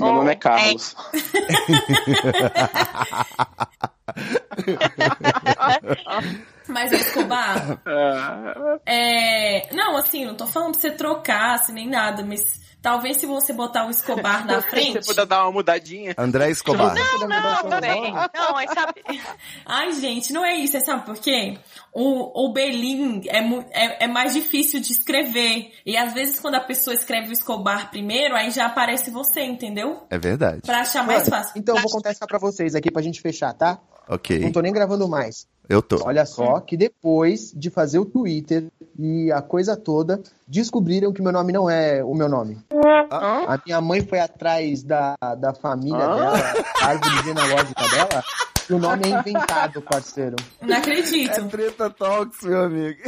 Speaker 33: Meu nome é Carlos.
Speaker 23: Mas, Escobar, é... Não, assim, não tô falando pra você trocar, assim, nem nada, mas talvez se você botar o Escobar na frente...
Speaker 21: Você puder dar uma mudadinha.
Speaker 1: André Escobar.
Speaker 23: Não, não, também. Não, mas sabe... Ai, gente, não é isso, é sabe por quê? O, o Belin é, é, é mais difícil de escrever. E às vezes quando a pessoa escreve o Escobar primeiro, aí já aparece você, entendeu?
Speaker 1: É verdade.
Speaker 23: Pra achar mais fácil.
Speaker 30: Então eu vou contar isso pra vocês aqui pra gente fechar, tá?
Speaker 1: Ok.
Speaker 30: Não tô nem gravando mais.
Speaker 1: Eu tô.
Speaker 30: Olha só, que depois de fazer o Twitter e a coisa toda, descobriram que meu nome não é o meu nome. A minha mãe foi atrás da, da família
Speaker 23: Ah.
Speaker 30: dela, da árvore genealógica dela, e o nome é inventado, parceiro.
Speaker 23: Não acredito.
Speaker 1: É treta talks, meu amigo.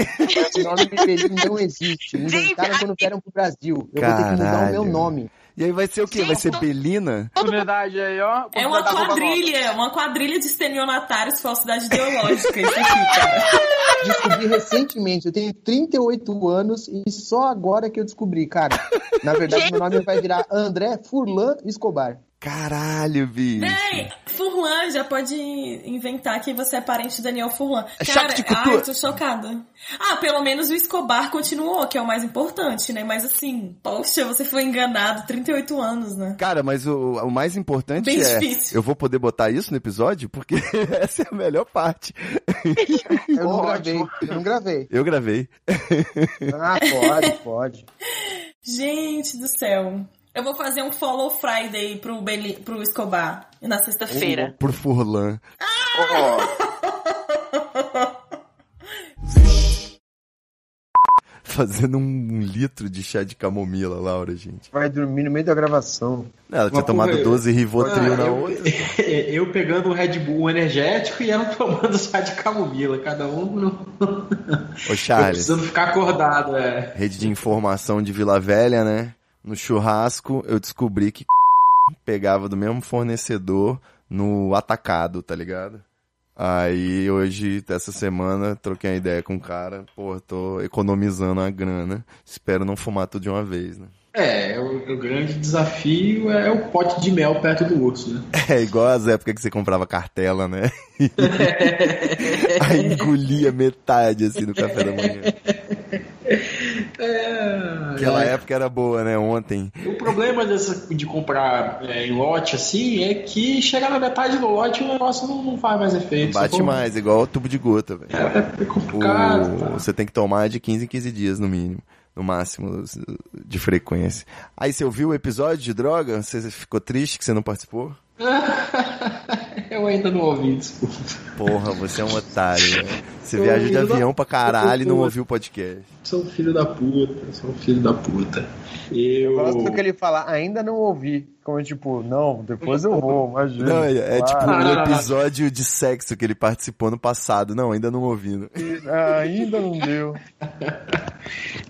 Speaker 30: O nome de Belém não existe. Inventaram quando vieram pro Brasil. Eu vou ter que mudar o meu
Speaker 1: Caralho.
Speaker 30: nome.
Speaker 1: E aí vai ser o quê? Vai ser Belina?
Speaker 22: Oportunidade aí, ó.
Speaker 23: É uma quadrilha, uma quadrilha de estelionatários falsidade ideológica, isso aqui, cara.
Speaker 30: Descobri recentemente, eu tenho 38 anos e só agora que eu descobri, cara. Na verdade, meu nome vai virar André Furlan Escobar.
Speaker 1: Caralho, bicho.
Speaker 23: Véi, Furlan já pode inventar que você é parente do Daniel Furlan.
Speaker 1: É
Speaker 23: Cara,
Speaker 1: chato de cucu.
Speaker 23: ai, eu tô chocada. Ah, pelo menos o Escobar continuou, que é o mais importante, né? Mas assim, poxa, você foi enganado 38 anos, né?
Speaker 1: Cara, mas o, o mais importante
Speaker 23: Bem
Speaker 1: é.
Speaker 23: difícil.
Speaker 1: Eu vou poder botar isso no episódio? Porque essa é a melhor parte.
Speaker 30: Eu não gravei, eu não gravei.
Speaker 1: Eu gravei.
Speaker 30: Ah, pode, pode.
Speaker 23: Gente do céu. Eu vou fazer um follow Friday pro, Beli, pro Escobar na sexta-feira.
Speaker 1: Por Furlan. fazendo um litro de chá de camomila, Laura, gente.
Speaker 30: Vai dormir no meio da gravação.
Speaker 1: Ela tinha tomado
Speaker 22: porra-
Speaker 1: 12 Rivotril
Speaker 22: Ah,
Speaker 1: na
Speaker 22: eu-
Speaker 1: outra.
Speaker 22: Eu pegando um Red Bull energético e ela tomando chá de camomila. Cada um no...
Speaker 1: Ô, Charles.
Speaker 22: precisando ficar acordado, é.
Speaker 1: Rede de informação de Vila Velha, né? No churrasco, eu descobri que pegava do mesmo fornecedor no atacado, tá ligado? Aí hoje, essa semana, troquei uma ideia com o cara. Pô, tô economizando a grana. Espero não fumar tudo de uma vez, né?
Speaker 22: É, o, o grande desafio é o pote de mel perto do urso, né?
Speaker 1: É igual as épocas que você comprava cartela, né? Aí engolia metade assim no café da manhã.
Speaker 22: É,
Speaker 1: Aquela
Speaker 22: é.
Speaker 1: época era boa, né? Ontem.
Speaker 22: O problema dessa, de comprar é, em lote assim é que chegar na metade do lote o negócio não, não faz mais efeito.
Speaker 1: Bate mais, igual tubo de gota, velho.
Speaker 22: É complicado.
Speaker 1: O-
Speaker 22: tá?
Speaker 1: Você tem que tomar de 15 em 15 dias, no mínimo. No máximo de frequência. Aí você ouviu o episódio de droga? Você ficou triste que você não participou?
Speaker 22: Eu ainda não ouvi, desculpa.
Speaker 1: Porra, você é um otário, velho. Você
Speaker 22: Eu
Speaker 1: viaja de avião
Speaker 22: não-
Speaker 1: pra caralho e não
Speaker 22: eu-
Speaker 1: ouviu o podcast.
Speaker 22: Sou um filho da puta, sou um filho da puta. Eu.
Speaker 30: Gosto que ele fala, ainda não ouvi. Como tipo, não, depois eu vou, imagina.
Speaker 1: Não, é, é tipo um episódio de sexo que ele participou no passado. Não, ainda não ouvindo.
Speaker 30: Ainda não deu.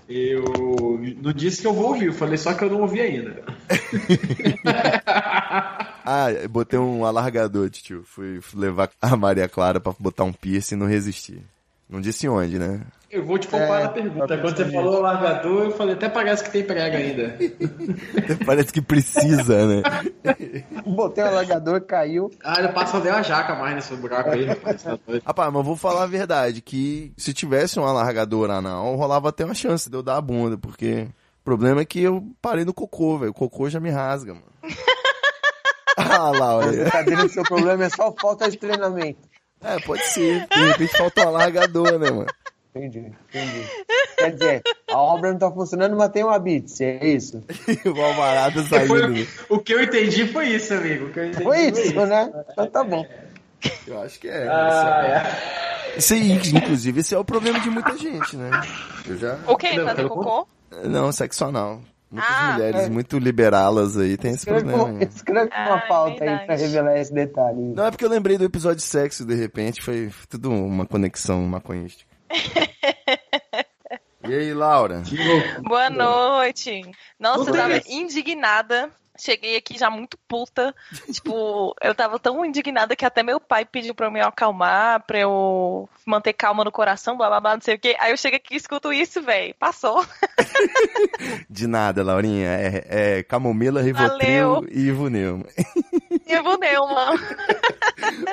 Speaker 22: Eu não disse que eu vou ouvir, eu falei só que eu não ouvi ainda.
Speaker 1: Ah, eu botei um alargador, tio. Fui levar a Maria Clara pra botar um piercing e não resisti. Não disse onde, né?
Speaker 22: Eu vou te poupar
Speaker 30: É,
Speaker 22: na pergunta.
Speaker 30: tá
Speaker 22: Quando você falou largador, eu falei, até parece que tem prega ainda.
Speaker 1: Parece que precisa, né?
Speaker 30: Botei o alagador, caiu.
Speaker 22: Ah, eu passo a a jaca mais nesse buraco aí, rapaz. tá.
Speaker 1: Rapaz, mas vou falar a verdade, que se tivesse um alargador anal, rolava até uma chance de eu dar a bunda, porque o problema é que eu parei no cocô, velho. O cocô já me rasga, mano. Ah, Laura.
Speaker 30: Você tá vendo que seu problema é só falta de treinamento.
Speaker 1: É, pode ser. De repente falta um alargador, né, mano?
Speaker 30: Entendi, entendi. Quer dizer, a obra não tá funcionando, mas tem uma bits, é isso?
Speaker 1: o Alvarado saindo.
Speaker 22: Foi- o que eu entendi foi isso, amigo. O que eu entendi
Speaker 30: Foi isso, né? Então tá bom.
Speaker 1: Eu acho que é.
Speaker 22: Ah,
Speaker 1: Isso aí, inclusive, esse é o problema de muita gente, né? Eu já...
Speaker 23: O quê?
Speaker 22: Não,
Speaker 23: Fazer
Speaker 22: pelo
Speaker 23: cocô?
Speaker 1: Não, sexo anal. Muitas
Speaker 23: Ah,
Speaker 1: mulheres
Speaker 30: é.
Speaker 1: muito liberalas aí tem esse
Speaker 30: Escreve,
Speaker 1: problema. né?
Speaker 30: escreve uma
Speaker 23: Ah, é
Speaker 30: pauta aí
Speaker 23: verdade.
Speaker 30: pra revelar esse detalhe.
Speaker 1: Não, é porque eu lembrei do episódio de sexo, de repente, foi tudo uma conexão maconhística. E aí, Laura?
Speaker 23: Boa noite. Nossa, eu
Speaker 22: Não
Speaker 23: tava indignada. Cheguei aqui já muito puta. tipo, eu tava tão indignada que até meu pai pediu pra eu me acalmar, pra eu manter calma no coração, blá blá blá, não sei o quê. Aí eu chego aqui e escuto isso, velho. Passou.
Speaker 1: De nada, Laurinha. É, é camomila, rivotril
Speaker 23: Valeu.
Speaker 1: e ivuneuma.
Speaker 23: Eu vou Neuma.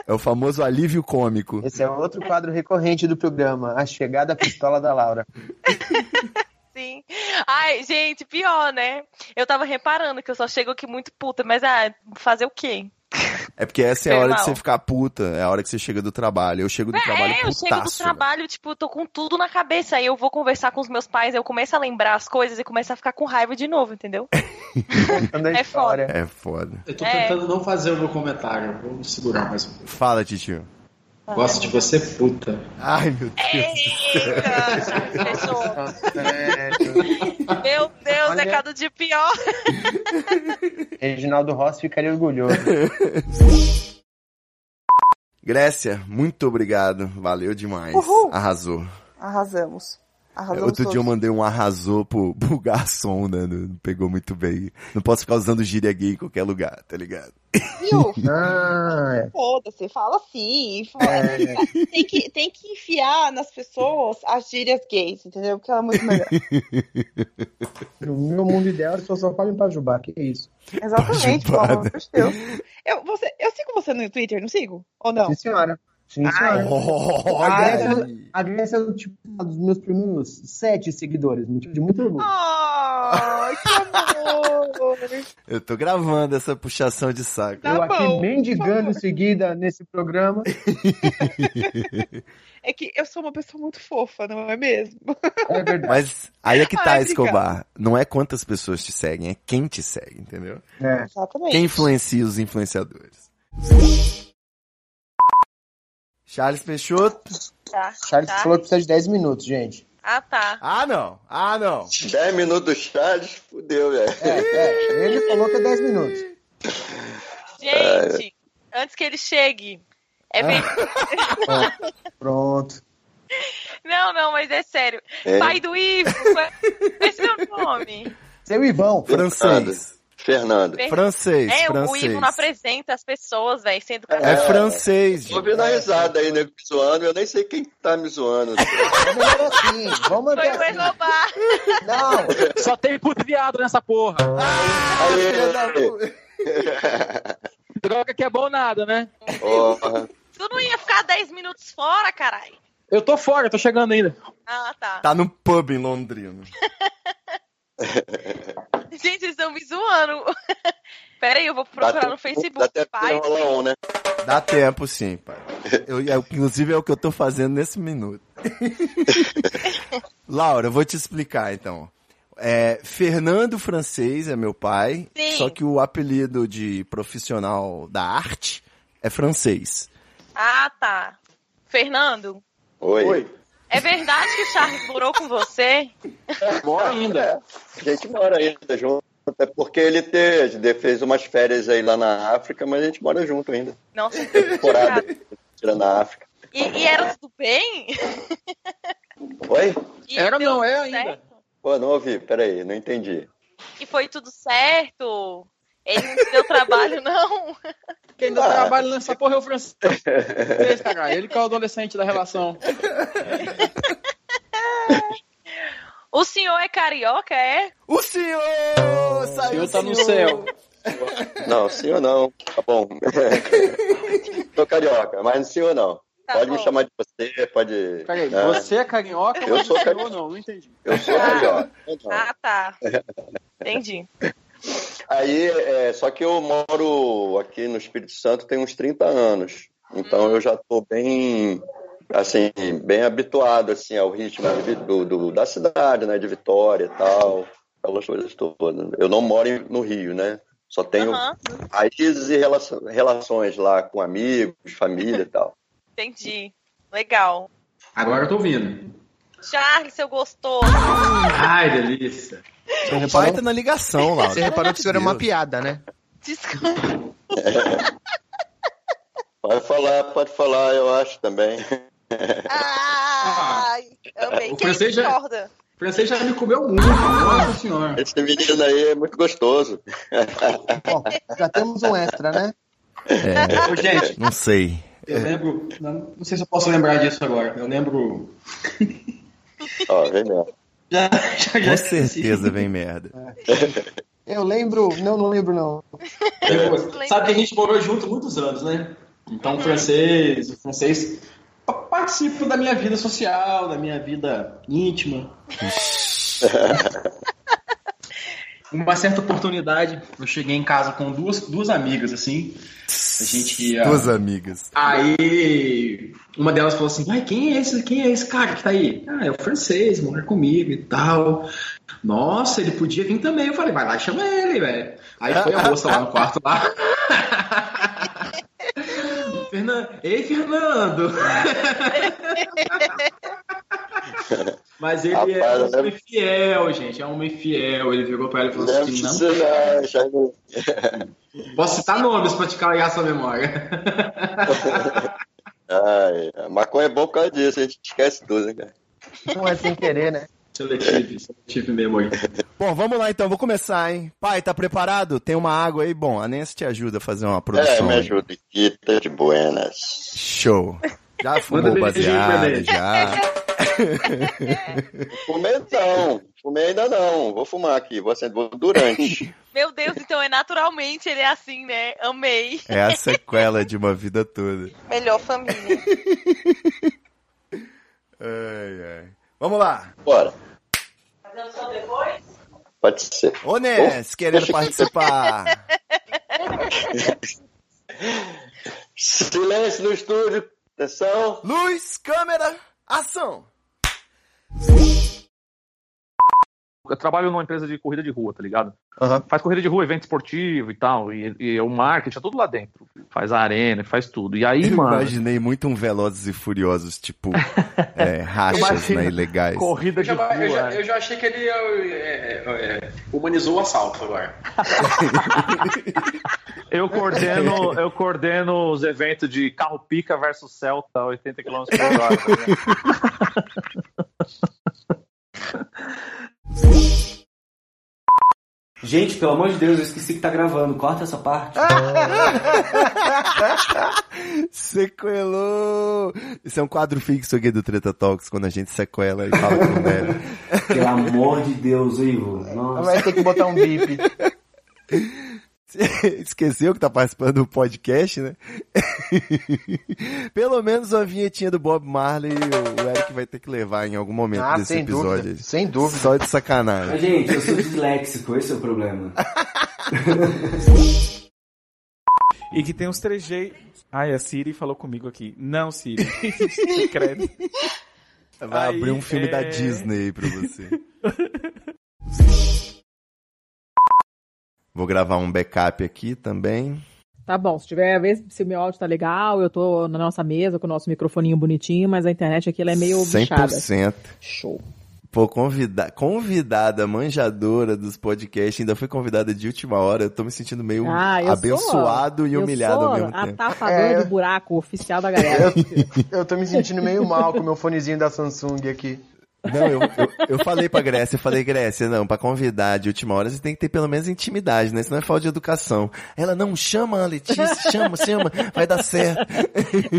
Speaker 1: É o famoso alívio cômico.
Speaker 30: Esse é outro quadro recorrente do programa, A Chegada à Pistola da Laura.
Speaker 23: Sim. Ai, gente, pior, né? Eu tava reparando que eu só chego aqui muito puta, mas ah, fazer o quê?
Speaker 1: É porque essa é a hora de você ficar puta. É a hora que você chega do trabalho. Eu chego do trabalho
Speaker 23: É, eu chego do trabalho, tipo, tô com tudo na cabeça. Aí eu vou conversar com os meus pais, eu começo a lembrar as coisas e começo a ficar com raiva de novo, entendeu? É
Speaker 30: história.
Speaker 1: É foda.
Speaker 22: Eu tô
Speaker 23: É.
Speaker 22: tentando não fazer o meu comentário. Vou me segurar mais um pouco.
Speaker 1: Fala, titio.
Speaker 22: Gosto de você, puta.
Speaker 1: Ai, meu Deus.
Speaker 23: Eita.
Speaker 30: É,
Speaker 23: Meu Deus,
Speaker 30: Olha-
Speaker 23: é cada dia pior.
Speaker 30: Reginaldo Rossi ficaria orgulhoso.
Speaker 1: Grécia, muito obrigado. Valeu demais.
Speaker 25: Uhul.
Speaker 1: Arrasou.
Speaker 25: Arrasamos. Arrasamos
Speaker 1: Outro dia eu mandei um arrasou pro, pro garçom, né? Não pegou muito bem. Não posso ficar usando gíria gay em qualquer lugar, tá ligado?
Speaker 25: Viu?
Speaker 30: Ah.
Speaker 25: Foda-se, fala assim. Fala...
Speaker 30: É.
Speaker 25: Tem, que, tem que enfiar nas pessoas as gírias gays, entendeu? Porque ela é muito melhor.
Speaker 30: No meu mundo ideal, as pessoas só falam pra Jubá, que é isso.
Speaker 25: Exatamente, pelo amor de Deus. Eu, você, eu sigo você no Twitter, não sigo? Ou não?
Speaker 30: Sim, senhora. Sim.
Speaker 1: Oh,
Speaker 30: A
Speaker 1: Grécia.
Speaker 30: A Grécia é tipo, um dos meus primeiros sete seguidores, motivo de muito orgulho.
Speaker 25: Ai, que amor!
Speaker 1: Eu tô gravando essa puxação de saco.
Speaker 25: Tá
Speaker 30: eu aqui
Speaker 25: bom,
Speaker 30: mendigando em seguida nesse programa.
Speaker 25: É que eu sou uma pessoa muito fofa, não é mesmo?
Speaker 30: É verdade.
Speaker 1: Mas aí é que tá,
Speaker 25: Ai,
Speaker 1: Escobar. Não é quantas pessoas te seguem, é quem te segue, entendeu?
Speaker 30: É.
Speaker 25: Exatamente.
Speaker 1: Quem influencia os influenciadores. Charles Peixoto.
Speaker 23: Tá,
Speaker 30: Charles
Speaker 23: tá.
Speaker 30: falou que precisa de 10 minutos, gente.
Speaker 23: Ah, tá.
Speaker 1: Ah, não. Ah, não.
Speaker 24: 10 minutos do Charles, fudeu, velho.
Speaker 30: É, é, ele falou que é 10 minutos.
Speaker 23: Gente, antes que ele chegue. É bem...
Speaker 30: Pronto.
Speaker 23: não, não, mas é sério.
Speaker 24: É.
Speaker 23: Pai do Ivo, qual é seu nome?
Speaker 30: Seu Ivão.
Speaker 1: Francês.
Speaker 24: Fernando.
Speaker 23: Fer-
Speaker 1: Francês,
Speaker 23: É, o
Speaker 1: francês.
Speaker 23: Ivo não apresenta as pessoas, velho, sendo
Speaker 1: É francês,
Speaker 24: Tô ouvindo a risada aí, nego me zoando, eu nem sei quem tá me zoando.
Speaker 30: É melhor assim. Vamos
Speaker 23: Foi o Escobar.
Speaker 30: Não.
Speaker 22: Só tem puto viado nessa porra. Droga que é bom nada, né?
Speaker 24: Porra.
Speaker 23: Tu não ia ficar 10 minutos fora, caralho?
Speaker 22: Eu tô fora, tô chegando ainda.
Speaker 23: Ah, tá.
Speaker 1: Tá no pub em Londrina.
Speaker 23: Gente, vocês estão me zoando. Pera aí, eu vou procurar
Speaker 24: Dá
Speaker 23: no Facebook.
Speaker 24: Dá tempo
Speaker 23: pai.
Speaker 24: rolar um, né?
Speaker 1: Dá tempo, sim, pai. Eu, eu- inclusive é o que eu tô fazendo nesse minuto. Laura, eu vou te explicar então. É, Fernando Francês é meu pai,
Speaker 23: Sim.
Speaker 1: só que o apelido de profissional da arte é francês.
Speaker 23: Ah, tá. Fernando,
Speaker 24: Oi.
Speaker 23: É verdade que o Charles morou com você?
Speaker 22: Mora ainda.
Speaker 24: A gente mora ainda junto. É porque ele te, fez umas férias aí lá na África, mas a gente mora junto ainda.
Speaker 23: Nossa,
Speaker 24: Temporada tirando na África.
Speaker 23: E, e era tudo bem?
Speaker 24: Oi?
Speaker 23: E
Speaker 22: Era não, é
Speaker 23: tudo
Speaker 22: ainda.
Speaker 23: certo?
Speaker 24: Pô, não ouvi, peraí, não entendi.
Speaker 23: E foi tudo certo? Ele não te deu trabalho, não?
Speaker 22: Quem dá
Speaker 24: Ah.
Speaker 22: trabalho nessa porra é o francês, cara. Ele que é o adolescente da relação.
Speaker 23: O senhor é carioca, é?
Speaker 1: O senhor!
Speaker 22: O
Speaker 1: Saiu
Speaker 22: senhor tá no
Speaker 1: senhor.
Speaker 22: céu.
Speaker 24: Não, sim ou não? Tá bom. Tô carioca, mas sim ou não?
Speaker 23: Tá
Speaker 24: pode
Speaker 23: bom.
Speaker 24: me chamar de você, pode.
Speaker 22: Peraí,
Speaker 24: né?
Speaker 22: você é carioca,
Speaker 24: Eu
Speaker 22: mas
Speaker 24: sou
Speaker 22: o senhor
Speaker 24: carioca.
Speaker 22: não, não entendi.
Speaker 24: Eu sou carioca. Então.
Speaker 23: Ah, tá. Entendi.
Speaker 24: Aí, é, só que eu moro aqui no Espírito Santo tem uns 30 anos. Então eu já tô bem, assim, bem habituado, assim, ao ritmo de do, do- da cidade, né, de Vitória e tal, aquelas coisas todas. Eu não moro no Rio, né? Só tenho
Speaker 23: Aham,
Speaker 24: raízes e relações lá com amigos, família e tal.
Speaker 23: entendi. Legal.
Speaker 22: Agora eu tô ouvindo.
Speaker 23: Charles, seu gostoso.
Speaker 22: Ai, delícia.
Speaker 1: O pai tá na ligação, Laura.
Speaker 30: Você reparou que isso era uma piada, né?
Speaker 23: Desculpa.
Speaker 24: Pode falar, pode falar, eu acho também.
Speaker 23: Ai, amei.
Speaker 22: O
Speaker 23: Quem
Speaker 22: francês já-
Speaker 23: discorda?
Speaker 22: O francês já me comeu muito, nossa senhora.
Speaker 24: Esse menino aí é muito gostoso.
Speaker 30: Ó, já temos um extra, né?
Speaker 1: É,
Speaker 22: Ô, gente,
Speaker 1: não sei.
Speaker 22: eu lembro. Não, não sei se eu posso lembrar disso agora. Eu lembro.
Speaker 24: Ó, vem mesmo.
Speaker 22: Já, já, já
Speaker 1: Com certeza vem merda.
Speaker 30: Eu lembro. Não, não lembro, não.
Speaker 22: Tipo, sabe que a gente morou junto muitos anos, né? Então o francês, o francês pa- participa da minha vida social, da minha vida íntima. Uma certa oportunidade, eu cheguei em casa com duas, duas amigas, assim. A gente ia.
Speaker 1: Duas amigas.
Speaker 22: Aí uma delas falou assim: Ai, quem é esse? Quem é esse cara que tá aí? Ah, é o francês, mora comigo e tal. Nossa, ele podia vir também. Eu falei, vai lá e chama ele, velho. Aí foi a moça lá no quarto lá. Fernando, ei, Fernando! Mas ele é
Speaker 24: Rapaz,
Speaker 22: um homem fiel, gente. É um homem fiel. Ele virou pra ela e falou
Speaker 24: Não
Speaker 22: assim:
Speaker 24: precisa, não, já não.
Speaker 22: Posso citar nomes pra te clarear sua memória.
Speaker 24: Ai, a maconha é bom por causa disso, a gente esquece tudo, né, cara?
Speaker 30: Não é sem querer, né?
Speaker 22: Seletivo, seletivo memory.
Speaker 1: Bom, vamos lá então, vou começar, hein? Pai, tá preparado? Tem uma água aí? Bom, a Nancy te ajuda a fazer uma produção.
Speaker 24: É, me ajuda aqui, tá de buenas.
Speaker 1: Show. Já fumou baseado,
Speaker 24: ele.
Speaker 1: já.
Speaker 24: Fumei não, fumei ainda não. Vou fumar aqui, vou acender vou durante.
Speaker 23: Meu Deus, então é naturalmente ele é assim, né? Amei.
Speaker 1: É a sequela de uma vida toda.
Speaker 23: Melhor família.
Speaker 1: Ai, ai. Vamos lá.
Speaker 24: Bora,
Speaker 23: Fazendo só depois?
Speaker 24: pode ser.
Speaker 1: Ô, Ness,
Speaker 24: Oh,
Speaker 1: querendo participar.
Speaker 24: Silêncio no estúdio, atenção.
Speaker 1: Luz, câmera, ação.
Speaker 34: Eu trabalho numa empresa de corrida de rua, tá ligado? Faz corrida de rua, evento esportivo e tal, e, e o marketing é tudo lá dentro. Faz a arena, faz tudo. E aí,
Speaker 1: Eu
Speaker 34: mano.
Speaker 1: imaginei muito um Velozes e Furiosos, tipo, é, rachas, né, ilegais.
Speaker 34: Corrida
Speaker 6: Eu
Speaker 34: de
Speaker 6: já,
Speaker 34: rua.
Speaker 6: eu, já,
Speaker 34: é.
Speaker 6: eu já achei que ele é, é, é, humanizou o assalto agora.
Speaker 34: Eu coordeno, eu coordeno os eventos de carro pica versus Celta, 80 km por hora.
Speaker 35: Gente, pelo amor de Deus, eu esqueci que tá gravando. Corta essa parte.
Speaker 1: Sequelou! Isso é um quadro fixo aqui do Treta Talks, quando a gente sequela e fala com o Nery.
Speaker 35: Pelo amor de Deus, Ivo. Nossa.
Speaker 30: Vai ter que botar um bip.
Speaker 1: Esqueceu que tá participando do podcast, né? Pelo menos uma vinhetinha do Bob Marley o Eric vai ter que levar em algum momento
Speaker 30: Ah,
Speaker 1: desse
Speaker 30: sem
Speaker 1: episódio.
Speaker 30: dúvida,
Speaker 1: aí.
Speaker 30: sem dúvida.
Speaker 1: Só de sacanagem.
Speaker 35: Mas, gente, eu sou disléxico, esse é o problema.
Speaker 36: E que tem uns trejeitos. Ai, a Siri falou comigo aqui. Não, Siri. Credo.
Speaker 1: Vai
Speaker 36: Aí,
Speaker 1: abrir um filme
Speaker 36: é-
Speaker 1: da Disney aí pra você. Vou gravar um backup aqui também.
Speaker 37: Tá bom, se tiver, ver se o meu áudio tá legal, eu tô na nossa mesa com o nosso microfoninho bonitinho, mas a internet aqui ela é meio bichada.
Speaker 1: 100%.
Speaker 37: Show.
Speaker 1: Pô, convida convidada, manjadora dos podcasts, ainda foi convidada de última hora. Eu tô me sentindo meio
Speaker 37: Ah, eu
Speaker 1: abençoado
Speaker 37: sou,
Speaker 1: e
Speaker 37: eu
Speaker 1: humilhado
Speaker 37: sou
Speaker 1: ao mesmo
Speaker 37: a
Speaker 1: tempo.
Speaker 37: tapadora
Speaker 30: É.
Speaker 37: do buraco oficial da galera.
Speaker 30: Eu tô me sentindo meio mal com o meu fonezinho da Samsung aqui.
Speaker 1: Não, eu, eu, eu falei pra Grécia, eu falei, Grécia, não, pra convidar de última hora você tem que ter pelo menos intimidade, né? Senão é falta de educação. Ela, não, chama a Letícia, chama, chama, vai dar certo.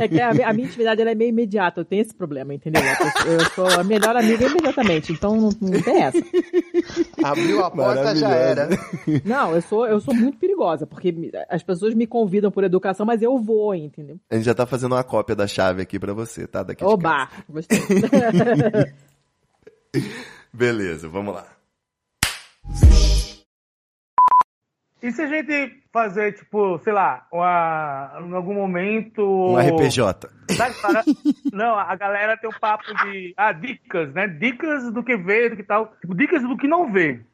Speaker 37: É que a, a minha intimidade ela é meio imediata, eu tenho esse problema, entendeu? Eu, eu sou a melhor amiga imediatamente, então não, não tem essa.
Speaker 30: Abriu a porta, já era.
Speaker 37: Não, eu sou, eu sou muito perigosa, porque as pessoas me convidam por educação, mas eu vou, entendeu?
Speaker 1: A gente já tá fazendo uma cópia da chave aqui pra você, tá? Daqui de
Speaker 37: Oba! Gostei.
Speaker 1: Beleza, vamos lá.
Speaker 38: E se a gente fazer, tipo, sei lá, uma, em algum momento.
Speaker 1: Um RPJ.
Speaker 38: Sabe, para- Não, a galera tem um papo de. Ah, dicas, né? Dicas do que ver, do que tal. Tipo, dicas do que não ver.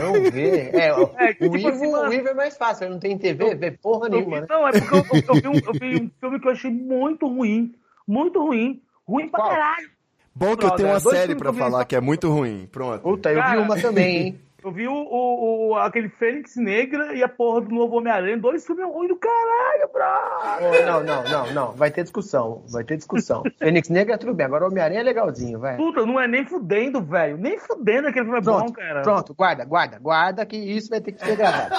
Speaker 30: Não vê. É, o,
Speaker 38: É, que
Speaker 30: o,
Speaker 38: tipo
Speaker 30: Ivo,
Speaker 38: assim,
Speaker 30: o Ivo é mais fácil, ele não tem TV, vê porra nenhuma, né?
Speaker 38: Não, é porque eu, eu- eu vi um, eu vi um filme que eu achei muito ruim. Muito ruim. Ruim pra caralho.
Speaker 1: Bom que eu tenho uma
Speaker 38: dois
Speaker 1: série
Speaker 38: vi
Speaker 1: falar que é muito ruim. Pronto.
Speaker 30: Puta, eu vi
Speaker 38: Cara,
Speaker 30: uma também, hein?
Speaker 38: Eu vi o, o, o- aquele Fênix Negra e a porra do novo Homem-Aranha. Dois filmes ruins do caralho, bro.
Speaker 30: Não, não, não, não. Vai ter discussão. Vai ter discussão. Fênix Negra, tudo bem. Agora o Homem-Aranha é legalzinho, vai.
Speaker 38: Puta, não é nem fudendo, velho. Nem fudendo aquele filme é
Speaker 30: Pronto,
Speaker 38: bom, cara.
Speaker 30: pronto, guarda, guarda, guarda, que isso vai ter que ser gravado.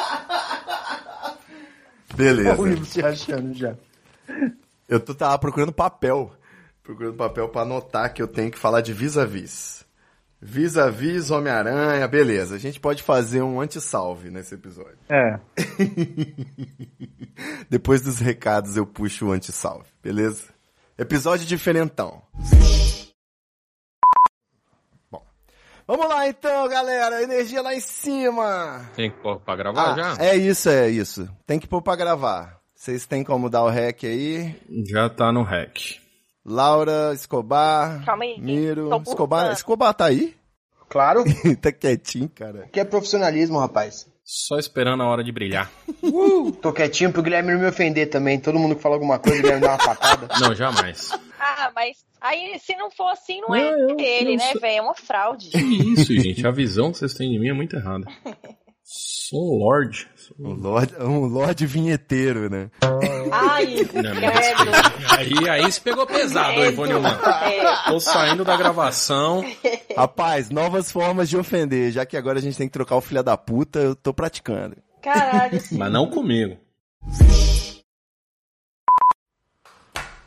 Speaker 1: Beleza.
Speaker 30: O Ivo se achando já.
Speaker 1: Eu tô, tava procurando papel. Procurando papel pra anotar que eu tenho que falar de vis-a-vis. Vis-a-vis, Homem-Aranha, beleza. A gente pode fazer um anti-salve nesse episódio.
Speaker 38: É.
Speaker 1: Depois dos recados eu puxo o anti-salve, beleza? Episódio diferentão. Bom. Vamos lá então, galera. Energia lá em cima.
Speaker 27: Tem que pôr pra gravar
Speaker 1: Ah,
Speaker 27: já?
Speaker 1: é isso, é isso. Tem que pôr pra gravar. Vocês têm como dar o rec aí?
Speaker 27: Já tá no rec.
Speaker 1: Laura, Escobar,
Speaker 23: Calma aí,
Speaker 1: Miro, Escobar. Escobar tá aí?
Speaker 30: Claro.
Speaker 1: tá quietinho, cara.
Speaker 30: Que é profissionalismo, rapaz.
Speaker 27: Só esperando a hora de brilhar.
Speaker 30: Tô quietinho pro Guilherme não me ofender também. Todo mundo que fala alguma coisa, o Guilherme dá uma facada.
Speaker 27: Não, jamais.
Speaker 23: Ah, mas aí se não for assim, não,
Speaker 27: Não,
Speaker 23: é
Speaker 27: eu-
Speaker 23: ele,
Speaker 27: eu
Speaker 23: né,
Speaker 27: sou-
Speaker 23: velho? É uma fraude.
Speaker 27: Que isso, gente? A visão que vocês têm de mim é muito errada. Sou lord. Sou
Speaker 1: Um lorde, um lorde vinheteiro, né?
Speaker 23: Ai,
Speaker 27: Não, aí, aí se pegou pesado,
Speaker 23: Credo.
Speaker 27: Ivone.
Speaker 23: É.
Speaker 27: Tô saindo da gravação.
Speaker 1: Rapaz, novas formas de ofender. Já que agora a gente tem que trocar o filho da puta, eu tô praticando.
Speaker 23: Caralho.
Speaker 27: Mas não comigo.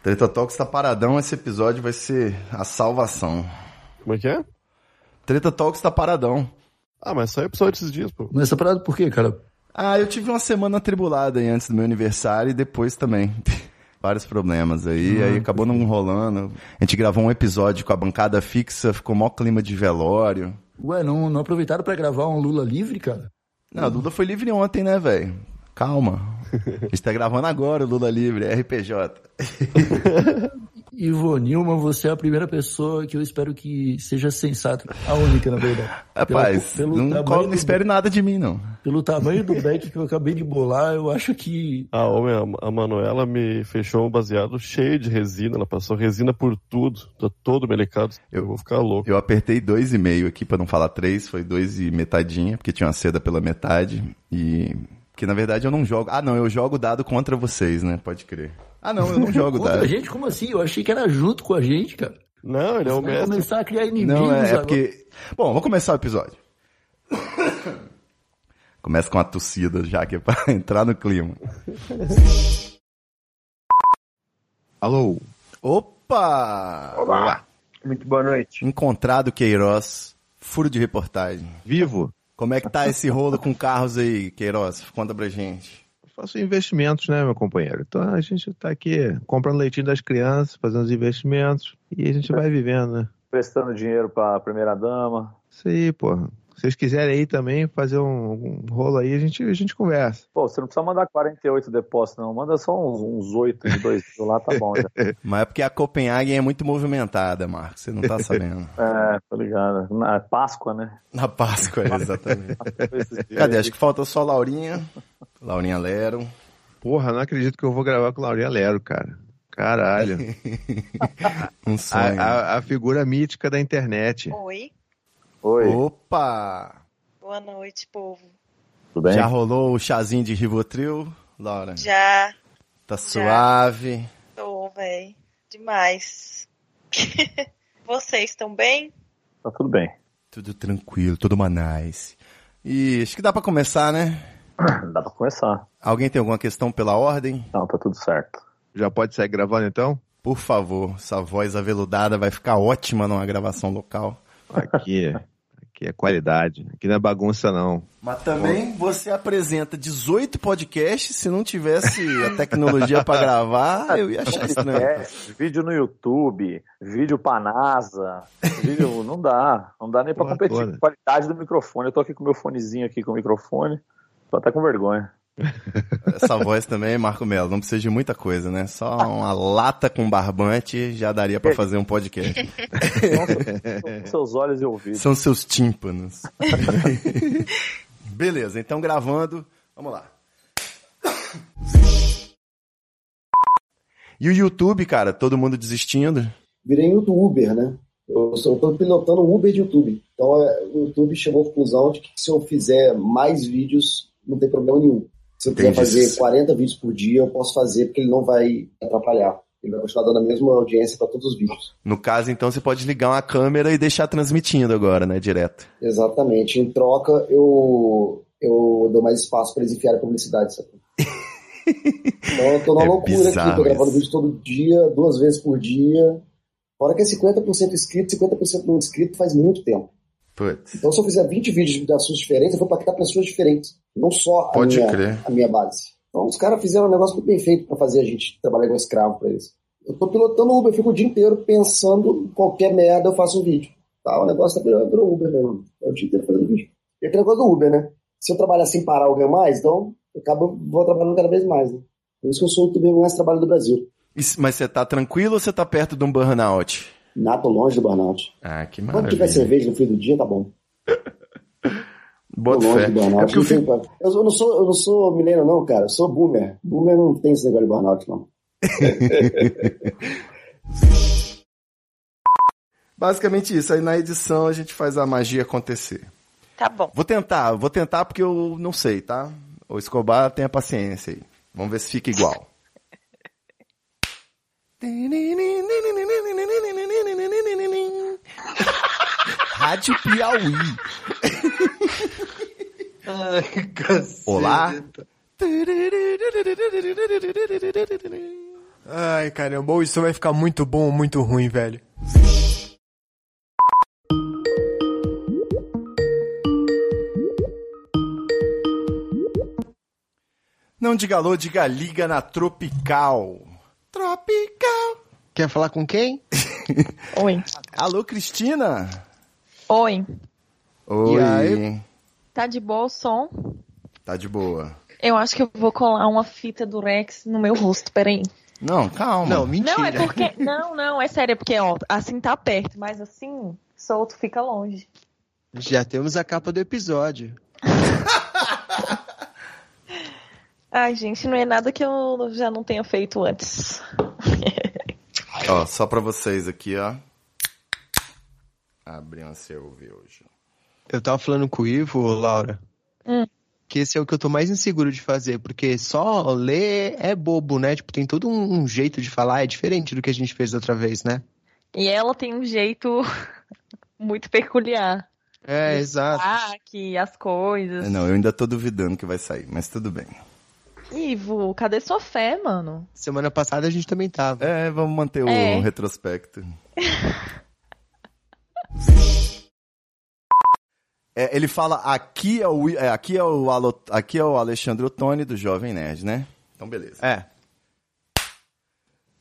Speaker 1: Treta Talks tá paradão, esse episódio vai ser a salvação.
Speaker 39: Como é que é?
Speaker 1: Treta Talks tá paradão.
Speaker 39: Ah, mas só episódio esses dias, pô.
Speaker 1: Mas tá parado por quê, cara? Ah, eu tive uma semana atribulada aí antes do meu aniversário e depois também. Vários problemas aí,
Speaker 39: Ah,
Speaker 1: aí acabou não rolando. A gente gravou um episódio com a bancada fixa, ficou mó clima de velório.
Speaker 40: Ué, não, não aproveitaram pra gravar um Lula livre, cara?
Speaker 1: Não, a Lula foi livre ontem, né, velho? Calma. A gente tá gravando agora o Lula livre, RPJ.
Speaker 40: Ivo Nilman, você é a primeira pessoa que eu espero que seja sensata. A única, na verdade.
Speaker 1: Rapaz,
Speaker 40: Pelo- pelo
Speaker 1: não, não
Speaker 40: do-
Speaker 1: espere nada de mim, não.
Speaker 40: Pelo tamanho do back que eu acabei de bolar, eu acho que.
Speaker 39: A homem, a- a Manuela me fechou um baseado cheio de resina. Ela passou resina por tudo. Tá todo melecado. Eu vou ficar louco.
Speaker 1: Eu apertei dois e meio aqui, pra não falar três, foi dois e metadinha, porque tinha uma seda pela metade. E. Porque na verdade eu não jogo. Ah, não, eu jogo dado contra vocês, né? Pode crer. Ah, não, eu não jogo
Speaker 40: Contra a gente? Como assim? Eu achei que era junto com a gente, cara.
Speaker 39: Não, ele é o
Speaker 40: Vai
Speaker 39: mestre.
Speaker 40: começar a criar inimigos
Speaker 1: Não, é, é
Speaker 40: agora.
Speaker 1: porque. Bom, vamos começar o episódio. Começa com uma tossida já, que é pra entrar no clima.
Speaker 41: Alô?
Speaker 1: Opa!
Speaker 41: Olá. Muito boa noite.
Speaker 1: Encontrado Queiroz, furo de reportagem.
Speaker 41: Vivo.
Speaker 1: Como é que tá esse rolo com carros aí, Queiroz? Conta pra gente.
Speaker 41: Faço investimentos, né, meu companheiro? Então a gente tá aqui comprando leitinho das crianças, fazendo os investimentos e a gente vai vivendo, né?
Speaker 34: Prestando dinheiro pra primeira dama.
Speaker 41: Isso aí, porra. Se vocês quiserem aí também fazer um, um rolo aí, a gente, a gente conversa.
Speaker 34: Pô, você não precisa mandar 48 depósitos, não. Manda só uns, uns 8 de 2 mil lá, tá bom já.
Speaker 1: Mas é porque a Copenhague é muito movimentada, Marcos. Você não tá sabendo.
Speaker 34: É, tô ligado. Na Páscoa, né?
Speaker 1: Na Páscoa, exatamente. Cadê? Acho que falta só Laurinha. Laurinha Lero.
Speaker 41: Porra, não acredito que eu vou gravar com Laurinha Lero, cara. Caralho.
Speaker 1: um sonho.
Speaker 41: A, a- a figura mítica da internet.
Speaker 25: Oi.
Speaker 34: Oi.
Speaker 1: Opa!
Speaker 25: Boa noite, povo.
Speaker 34: Tudo
Speaker 1: Já rolou o chazinho de Rivotril, Laura?
Speaker 25: Já
Speaker 1: Tá suave.
Speaker 25: tô, véi. Demais. Vocês estão bem?
Speaker 34: Tá tudo bem.
Speaker 1: Tudo tranquilo, tudo manais. E acho que dá pra começar, né?
Speaker 34: Dá pra começar.
Speaker 1: Alguém tem alguma questão pela ordem?
Speaker 34: Não, tá tudo certo.
Speaker 41: Já pode sair gravando então?
Speaker 1: Por favor, essa voz aveludada vai ficar ótima numa gravação local.
Speaker 41: Aqui, aqui é qualidade. Aqui não é bagunça, não.
Speaker 1: Mas também você apresenta 18 podcasts, se não tivesse a tecnologia pra gravar, eu ia achar estranho.
Speaker 34: Podcast, vídeo no YouTube, vídeo pra NASA, vídeo não dá, não dá nem pra
Speaker 41: Porra
Speaker 34: competir
Speaker 41: toda.
Speaker 34: com a qualidade do microfone. Eu tô aqui com meu fonezinho aqui com o microfone, tô até com vergonha.
Speaker 1: Essa voz também, Marco Melo, não precisa de muita coisa, né? Só uma lata com barbante já daria pra fazer um podcast.
Speaker 34: Com seus olhos e ouvidos.
Speaker 1: São seus tímpanos. Beleza, então gravando, vamos lá. E o YouTube, cara, todo mundo desistindo?
Speaker 42: virei youtuber, né? Eu tô pilotando um Uber de YouTube. Então é, o YouTube chegou à conclusão de que se eu fizer mais vídeos, não tem problema nenhum. Se eu quiser fazer 40 vídeos por dia, eu posso fazer, porque ele não vai atrapalhar. Ele vai continuar dando a mesma audiência para todos os vídeos.
Speaker 1: No caso, então, você pode ligar uma câmera e deixar transmitindo agora, né? Direto.
Speaker 42: Exatamente. Em troca, eu, eu dou mais espaço para eles enfiarem publicidade. Sabe? Então eu tô numa
Speaker 1: É
Speaker 42: loucura aqui, tô gravando
Speaker 1: isso.
Speaker 42: vídeo todo dia, duas vezes por dia. Fora que é 50% inscrito, 50% não inscrito faz muito tempo.
Speaker 1: Putz.
Speaker 42: Então, se eu fizer 20 vídeos de assuntos diferentes, eu vou impactar pessoas diferentes. Não só a, minha, a minha base. Então, os caras fizeram um negócio muito bem feito para fazer a gente trabalhar igual escravo para eles. Eu tô pilotando Uber, eu fico o dia inteiro pensando em qualquer merda, eu faço um vídeo. Tá, o negócio tá virando, virou Uber mesmo. É o dia inteiro fazendo vídeo. E aquele negócio do Uber, né? Se eu trabalhar sem parar, eu ganho mais, então eu acabo, vou trabalhando cada vez mais, né? Por isso que eu sou o youtuber mais trabalho do Brasil.
Speaker 1: Mas você tá tranquilo ou você tá perto de um burnout?
Speaker 42: Nada, tô longe do burnout.
Speaker 1: Ah, que
Speaker 42: Quando tiver
Speaker 1: maravilha.
Speaker 42: cerveja no fim do dia, tá bom.
Speaker 1: Bota fé.
Speaker 42: do burnout.
Speaker 1: É eu
Speaker 42: pra- eu, não sou, eu não sou milênio, não, cara. Eu sou boomer. Boomer não tem esse negócio de burnout, não.
Speaker 1: Basicamente isso. Aí na edição a gente faz a magia acontecer.
Speaker 25: Tá bom.
Speaker 1: Vou tentar, vou tentar porque eu não sei, tá? O Escobar tenha paciência aí. Vamos ver se fica igual. Rádio Piauí.
Speaker 41: Ai, caceta.
Speaker 1: Olá.
Speaker 43: Ai, caramba, ou isso vai ficar muito bom ou muito ruim, velho.
Speaker 1: Não diga alô, diga liga na Tropical. Tropical.
Speaker 30: Quer falar com quem?
Speaker 44: Oi.
Speaker 1: Alô, Cristina?
Speaker 44: Oi.
Speaker 1: Oi.
Speaker 30: E aí?
Speaker 44: Tá de boa o som?
Speaker 1: Tá de boa.
Speaker 44: Eu acho que eu vou colar uma fita do Rex no meu rosto, peraí.
Speaker 1: Não, calma.
Speaker 30: Não, mentira.
Speaker 23: Não, é porque. Não, não, é sério, é porque, ó, assim tá perto, mas assim, solto fica longe.
Speaker 30: Já temos a capa do episódio.
Speaker 23: Ai, gente, não é nada que eu já não tenha feito antes.
Speaker 1: Ó, só pra vocês aqui, ó. Abri uma hoje.
Speaker 30: Eu tava falando com o Ivo, Laura,
Speaker 23: Hum.
Speaker 30: que esse é o que eu tô mais inseguro de fazer, porque só ler é bobo, né? Tipo, tem todo um, um jeito de falar, é diferente do que a gente fez outra vez, né?
Speaker 23: E ela tem um jeito muito peculiar.
Speaker 30: É, exato.
Speaker 23: Aqui, as coisas.
Speaker 1: Não, eu ainda tô duvidando que vai sair, mas tudo bem.
Speaker 23: Ivo, cadê sua fé, mano?
Speaker 30: Semana passada a gente também tava.
Speaker 1: É, vamos manter o
Speaker 23: É.
Speaker 1: retrospecto. É, ele fala aqui é o é, aqui é o Alo- aqui é o Alexandre Ottoni do Jovem Nerd, né? Então beleza.
Speaker 30: É.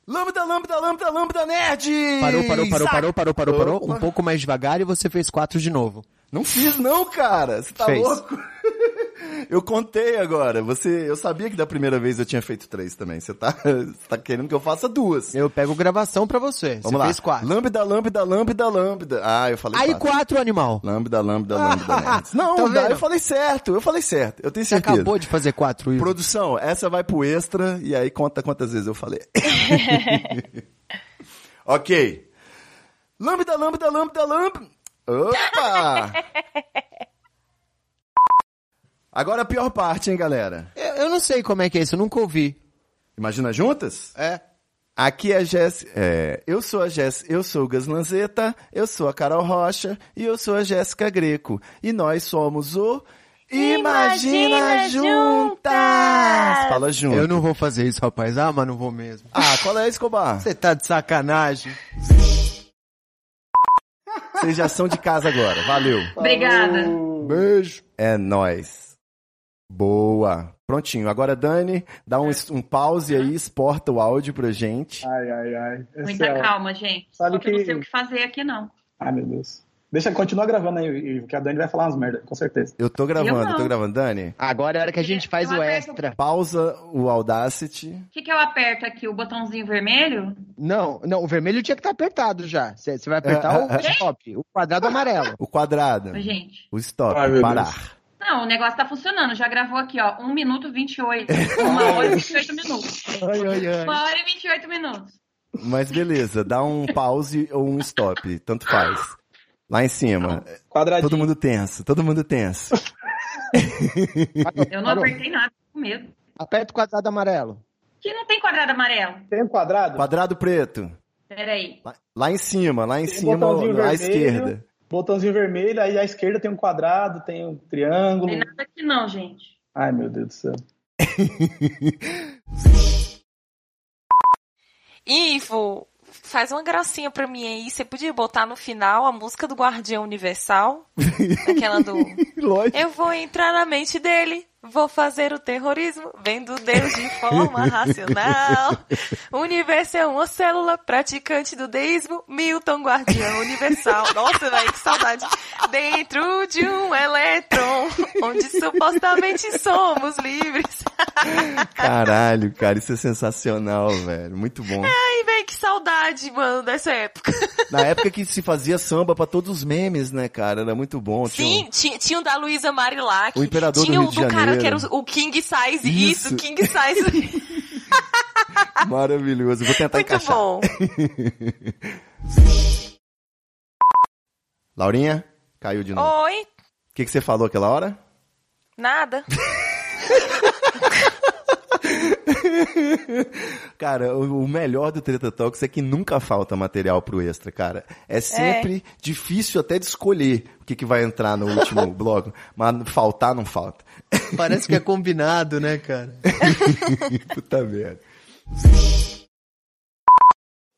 Speaker 1: Lambda, lambda, lambda, lambda nerd!
Speaker 30: Parou, parou, parou, parou, parou, parou, parou. Um pouco mais devagar e você fez quatro de novo.
Speaker 1: Não fiz não, cara. Você tá
Speaker 30: Fez.
Speaker 1: louco? Eu contei agora. Você, eu sabia que da primeira vez eu tinha feito três também. Você tá, você tá querendo que eu faça duas?
Speaker 30: Eu pego gravação pra você.
Speaker 1: Vamos
Speaker 30: você
Speaker 1: lá.
Speaker 30: fez quatro.
Speaker 1: Lambda, lambda, lambda, lambda. Ah, eu falei
Speaker 30: Aí
Speaker 1: quatro.
Speaker 30: quatro, animal.
Speaker 1: Lambda, lambda, lambda, nerds. Não,
Speaker 30: Tá
Speaker 1: dá, eu falei certo. Eu falei certo. Eu tenho
Speaker 30: Você
Speaker 1: certeza.
Speaker 30: acabou de fazer quatro, Ivo.
Speaker 1: Produção, essa vai pro extra e aí conta quantas vezes eu falei. ok. Lambda, lambda, lambda, lambda. Opa! Agora a pior parte, hein, galera?
Speaker 30: Eu, eu não sei como é que é isso, eu nunca ouvi.
Speaker 1: Imagina juntas?
Speaker 30: É.
Speaker 1: Aqui é a Jéssica. É, eu sou a Jéssica, eu sou o Gas Lanzetta, eu sou a Carol Rocha e eu sou a Jéssica Greco. E nós somos o Imagina,
Speaker 23: Imagina
Speaker 1: Juntas!
Speaker 23: Juntas!
Speaker 1: Fala junto.
Speaker 30: Eu não vou fazer isso, rapaz. Ah, mas não vou mesmo.
Speaker 1: Ah, qual é, Escobar?
Speaker 30: Você tá de sacanagem.
Speaker 1: Vocês já são de casa agora. Valeu.
Speaker 44: Obrigada.
Speaker 1: Beijo. É nóis. Boa. Prontinho. Agora, Dani, dá um, um pause aí, exporta o áudio pra gente.
Speaker 22: Ai, ai, ai. Esse
Speaker 44: Muita
Speaker 22: é-
Speaker 44: calma, gente.
Speaker 22: Sabe
Speaker 44: Só que eu não sei o que fazer aqui, não.
Speaker 22: Ai, meu Deus. Deixa, continua gravando aí, que a Dani vai falar umas merda, com certeza.
Speaker 1: Eu tô gravando, eu tô gravando. Dani,
Speaker 30: Agora é a hora que a gente faz
Speaker 44: Eu
Speaker 30: o
Speaker 44: aperto-
Speaker 30: extra.
Speaker 1: pausa o Audacity.
Speaker 44: O que, que eu aperto aqui? O botãozinho vermelho?
Speaker 30: Não, não, o vermelho tinha que estar apertado já. Você vai apertar o stop, o quadrado amarelo.
Speaker 1: O quadrado.
Speaker 44: Gente.
Speaker 1: O stop.
Speaker 22: Ai,
Speaker 1: parar.
Speaker 44: Não, o negócio tá funcionando. Já gravou aqui, ó. 1 minuto 28. 1 hora e 28 minutos.
Speaker 30: Ai, ai, ai.
Speaker 44: 1 hora e 28 minutos.
Speaker 1: Mas beleza, dá um pause ou um stop. Tanto faz. Lá em cima.
Speaker 22: Quadradinho.
Speaker 1: Todo mundo tenso, todo mundo tenso.
Speaker 44: Eu não
Speaker 30: Parou.
Speaker 44: apertei nada, tô com medo.
Speaker 30: Aperta o quadrado amarelo.
Speaker 44: Que não tem quadrado amarelo.
Speaker 22: Tem um quadrado?
Speaker 1: Quadrado preto.
Speaker 44: Pera aí.
Speaker 1: Lá, lá em cima, lá em
Speaker 22: Tem
Speaker 1: cima, à
Speaker 22: vermelho.
Speaker 1: esquerda.
Speaker 22: Botãozinho vermelho, aí à esquerda tem um quadrado, tem um
Speaker 44: Não
Speaker 22: triângulo.
Speaker 44: tem nada aqui não, gente.
Speaker 22: Ai, meu Deus do céu.
Speaker 23: Ivo, faz uma gracinha pra mim aí. Você podia botar no final a música do Guardião Universal? Aquela do.
Speaker 1: Lógico.
Speaker 23: Eu vou entrar na mente dele. Vou fazer o terrorismo, vendo Deus de forma racional. Universo é uma célula, praticante do deísmo, Milton Guardião Universal. Nossa, velho, que saudade. Dentro de um elétron, onde supostamente somos livres.
Speaker 1: Caralho, cara, isso é sensacional, velho. Muito bom.
Speaker 23: Ai, velho, que saudade, mano, dessa época.
Speaker 1: Na época que se fazia samba pra todos os memes, né, cara? Era muito bom. Tinha um-
Speaker 23: Sim, tinha, tinha o da Luísa Marilac.
Speaker 1: O Imperador do
Speaker 23: tinha
Speaker 1: Rio
Speaker 23: o
Speaker 1: de
Speaker 23: do cara
Speaker 1: Janeiro.
Speaker 23: que era o, King Size.
Speaker 1: Isso.
Speaker 23: Isso, King Size.
Speaker 1: Maravilhoso. Vou tentar
Speaker 23: Muito
Speaker 1: encaixar.
Speaker 23: bom.
Speaker 1: Laurinha, caiu de novo.
Speaker 23: Oi,
Speaker 1: O que, que você falou aquela hora?
Speaker 23: nada.
Speaker 1: Cara, o melhor do Treta Talks é que nunca falta material pro extra, cara. É sempre difícil até de escolher o que, que vai entrar no último bloco, mas faltar não falta.
Speaker 30: Parece que é combinado, né, cara?
Speaker 1: Puta merda.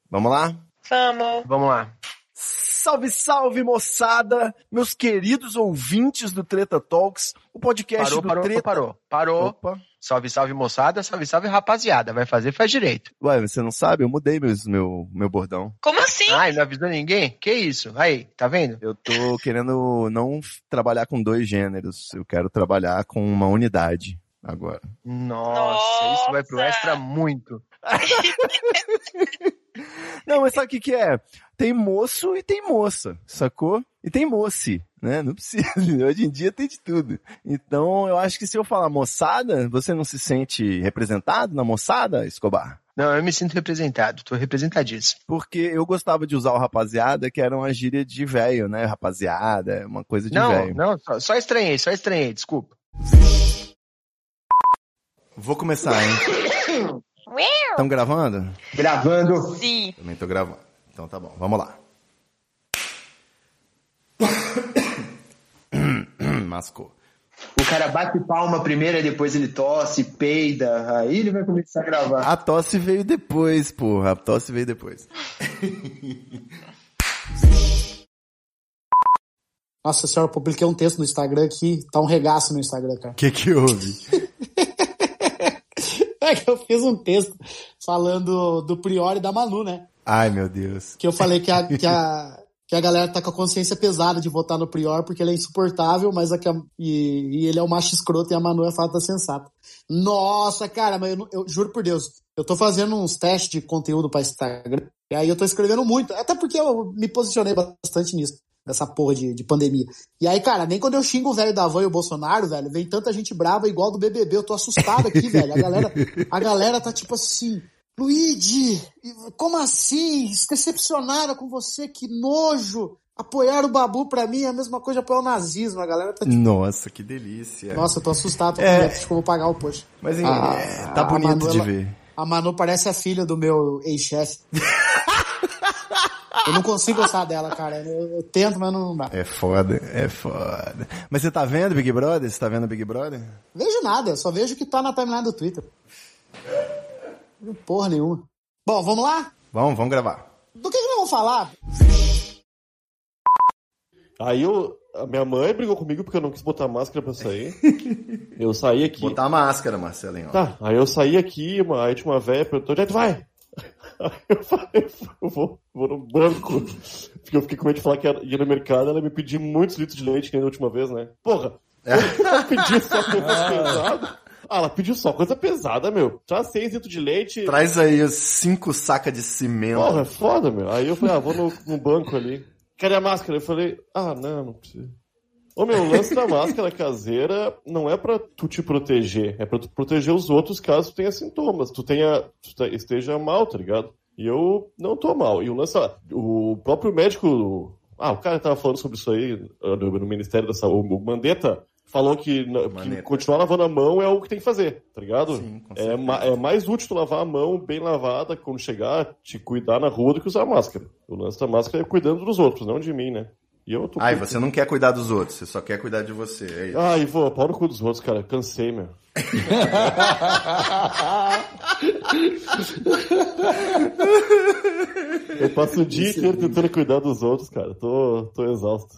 Speaker 1: Vamos lá?
Speaker 23: Vamos.
Speaker 30: Vamos lá.
Speaker 1: Salve, salve, moçada! Meus queridos ouvintes do Treta Talks, o podcast
Speaker 30: Parou,
Speaker 1: do
Speaker 30: parou,
Speaker 1: Treta...
Speaker 30: parou. Parou.
Speaker 1: Opa.
Speaker 30: Salve, salve, moçada. Salve, salve, rapaziada. Vai fazer, faz direito.
Speaker 1: Ué, você não sabe? Eu mudei meus, meu, meu bordão.
Speaker 23: Como assim?
Speaker 30: Ai, não avisou ninguém? Que isso? Aí, tá vendo?
Speaker 1: Eu tô querendo não trabalhar com dois gêneros. Eu quero trabalhar com uma unidade agora.
Speaker 30: Nossa, isso vai pro extra muito.
Speaker 1: Não, mas sabe o que que é? Tem moço e tem moça, sacou? E tem moce, né? Não precisa. Hoje em dia tem de tudo. Então, eu acho que se eu falar moçada, você não se sente representado na moçada, Escobar?
Speaker 30: Não, eu me sinto representado, tô representadíssimo.
Speaker 1: Porque eu gostava de usar o rapaziada, que era uma gíria de velho, né? Rapaziada, uma coisa de
Speaker 30: Não,
Speaker 1: velho.
Speaker 30: não, só, só estranhei, só estranhei, desculpa.
Speaker 1: Vou começar, hein? Estão gravando?
Speaker 30: Gravando.
Speaker 23: Sim.
Speaker 1: Também tô gravando. Então tá bom, vamos lá. Mascou.
Speaker 30: O cara bate palma primeiro, e depois ele tosse, peida, aí ele vai começar a gravar.
Speaker 1: A tosse veio depois, porra. A tosse veio depois.
Speaker 45: Nossa senhora, eu publiquei um texto no Instagram aqui, tá um regaço no Instagram, cara.
Speaker 1: O que que houve?
Speaker 45: É que eu fiz um texto falando do Priori e da Manu, né?
Speaker 1: Ai, meu Deus.
Speaker 45: Que eu falei que a, que a, que a galera tá com a consciência pesada de votar no Prior porque ele é insuportável, mas que a- e, e ele é o macho escroto e a Manu é a fada sensata. Nossa, cara, mas eu, eu juro por Deus, eu tô fazendo uns testes de conteúdo pra Instagram, e aí eu tô escrevendo muito, até porque eu me posicionei bastante nisso, nessa porra de, de pandemia. E aí, cara, nem quando eu xingo o velho da van e o Bolsonaro, velho, vem tanta gente brava igual do BBB, eu tô assustado aqui, velho. A galera, a galera tá tipo assim, Luigi, como assim? Decepcionaram com você, que nojo! Apoiar o Babu pra mim é a mesma coisa de apoiar o nazismo, a galera tá tipo,
Speaker 1: Nossa, que delícia.
Speaker 45: nossa, eu tô assustado,
Speaker 1: É.
Speaker 45: acho que eu vou pagar o post.
Speaker 1: Mas, hein,
Speaker 45: A-
Speaker 1: é, tá bonito
Speaker 45: Manu,
Speaker 1: de
Speaker 45: ela-
Speaker 1: ver.
Speaker 45: A Manu parece a filha do meu ex-chefe. eu não consigo gostar dela, cara. Eu, eu tento, mas não dá.
Speaker 1: É foda, é foda. Mas você tá vendo Big Brother? Você tá vendo Big Brother?
Speaker 45: Vejo nada, só vejo o que tá na timeline do Twitter. Não Porra nenhuma. Bom, vamos lá?
Speaker 1: Vamos, vamos gravar.
Speaker 45: Do que, que nós vamos falar?
Speaker 39: Aí eu, a minha mãe brigou comigo porque eu não quis botar máscara pra sair. Eu saí aqui.
Speaker 1: Botar a máscara, Marcelinho.
Speaker 39: Tá, aí eu saí aqui, uma, aí tinha uma velha perguntou, onde é que vai? Aí eu falei, eu vou, vou no banco. Porque eu fiquei com medo de falar que ia no mercado, ela me pediu muitos litros de leite, que nem da última vez, né? Porra! Ela pediu só coisa pesada. Ah, ela pediu só coisa pesada, meu. Traz seis litros de leite.
Speaker 1: Traz aí cinco sacas de cimento.
Speaker 39: Porra, é foda, meu. Aí eu falei, ah, vou no, no banco ali. Cadê a máscara? Eu falei, ah, não, não precisa. Ô meu, o lance da máscara caseira não é pra tu te proteger, é pra tu proteger os outros caso tu tenha sintomas, tu tenha, tu te- esteja mal, tá ligado? E eu não tô mal. E o lance, ah, o próprio médico, ah, o cara tava falando sobre isso aí ah, no, no Ministério da Saúde, o Mandetta falou que, que continuar lavando a mão é o que tem que fazer, tá ligado?
Speaker 1: Sim, com
Speaker 39: é, ma- é mais útil tu lavar a mão bem lavada quando chegar, te cuidar na rua do que usar máscara. O lance da máscara é cuidando dos outros, não de mim, né? E eu tô
Speaker 1: Ai, você não quer cuidar dos outros, você só quer cuidar de você. É isso.
Speaker 39: Ai, vou, pau no cu dos outros, cara. Cansei, meu. Eu passo o dia inteiro tentando cuidar dos outros, cara. Tô, tô exausto.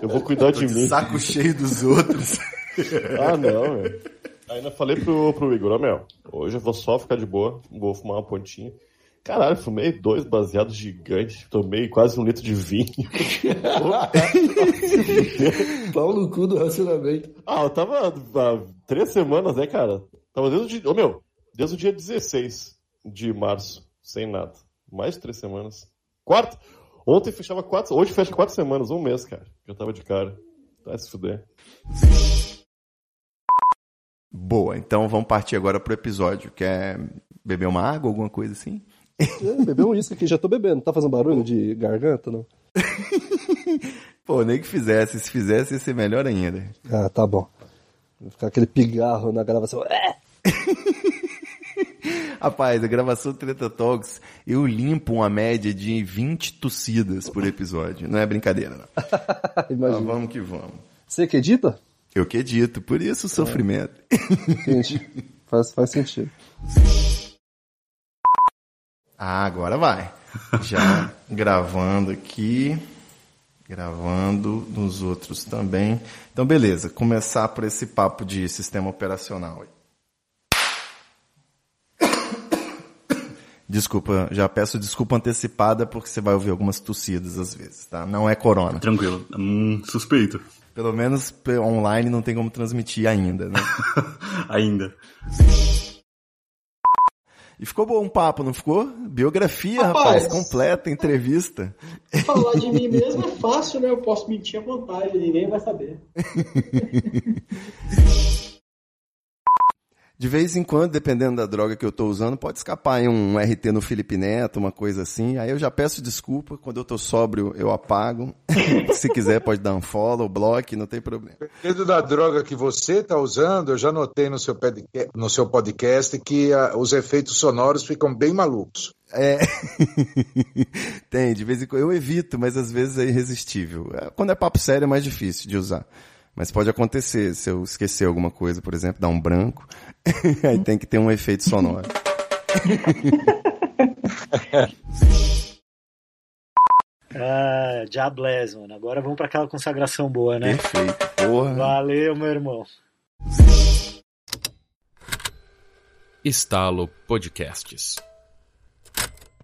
Speaker 39: Eu vou cuidar
Speaker 1: Tô
Speaker 39: de
Speaker 1: de
Speaker 39: mim.
Speaker 1: saco cheio dos outros.
Speaker 39: ah, não, meu. Ainda falei pro, pro Igor, ó, meu, hoje eu vou só ficar de boa, vou fumar uma pontinha. Caralho, fumei dois baseados gigantes, tomei quase um litro de vinho.
Speaker 42: Pau no cu do racionamento.
Speaker 39: Ah, eu tava há três semanas, né, cara? Tava desde o dia. Ô, meu, desde o dia 16 de março, sem nada. Mais de três semanas. Quatro. Ontem fechava quatro. Hoje fecha quatro semanas, um mês, cara. Que eu tava de cara. Vai se fuder.
Speaker 1: Boa, então vamos partir agora pro episódio. Quer beber uma água, alguma coisa assim?
Speaker 46: É, bebeu um uísque aqui, já tô bebendo. Tá fazendo barulho de garganta, não?
Speaker 1: Pô, nem que fizesse. Se fizesse, ia ser melhor ainda.
Speaker 46: Ah, tá bom. Vai ficar aquele pigarro na gravação. É!
Speaker 1: Rapaz, a gravação do Treta Talks, eu limpo uma média de 20 tossidas por episódio. Não é brincadeira, não.
Speaker 46: Imagina.
Speaker 1: Mas vamos que vamos.
Speaker 46: Você que edita?
Speaker 1: Eu que edito, por isso o sofrimento.
Speaker 46: Entendi. Faz, faz sentido.
Speaker 1: Ah, agora vai. Já gravando aqui, gravando nos outros também. Então, beleza, começar por esse papo de sistema operacional. Desculpa, já peço desculpa antecipada porque você vai ouvir algumas tossidas às vezes, tá? Não é corona.
Speaker 47: Tranquilo. Hum, suspeito.
Speaker 1: Pelo menos online não tem como transmitir ainda, né?
Speaker 47: Ainda.
Speaker 1: E ficou bom um papo, não ficou? Biografia,
Speaker 48: Rapaz.
Speaker 1: rapaz, completa, entrevista.
Speaker 48: Falar de mim mesmo é fácil, né? Eu posso mentir à vontade, ninguém vai saber.
Speaker 1: De vez em quando, dependendo da droga que eu tô usando, pode escapar aí um RT no Felipe Neto, uma coisa assim. Aí eu já peço desculpa. Quando eu tô sóbrio, eu apago. Se quiser, pode dar um follow, bloque, não tem problema.
Speaker 49: Dependendo da droga que você está usando, eu já notei no seu, podca- no seu podcast que ah, os efeitos sonoros ficam bem malucos.
Speaker 1: É. Tem, de vez em quando. Eu evito, mas às vezes é irresistível. É, Quando é papo sério é mais difícil de usar. Mas pode acontecer, se eu esquecer alguma coisa, por exemplo, dar um branco, aí tem que ter um efeito sonoro.
Speaker 50: Ah, Diablés, mano. Agora vamos pra aquela consagração boa, né?
Speaker 1: Perfeito, porra.
Speaker 50: Valeu, meu irmão.
Speaker 51: Estalo Podcasts.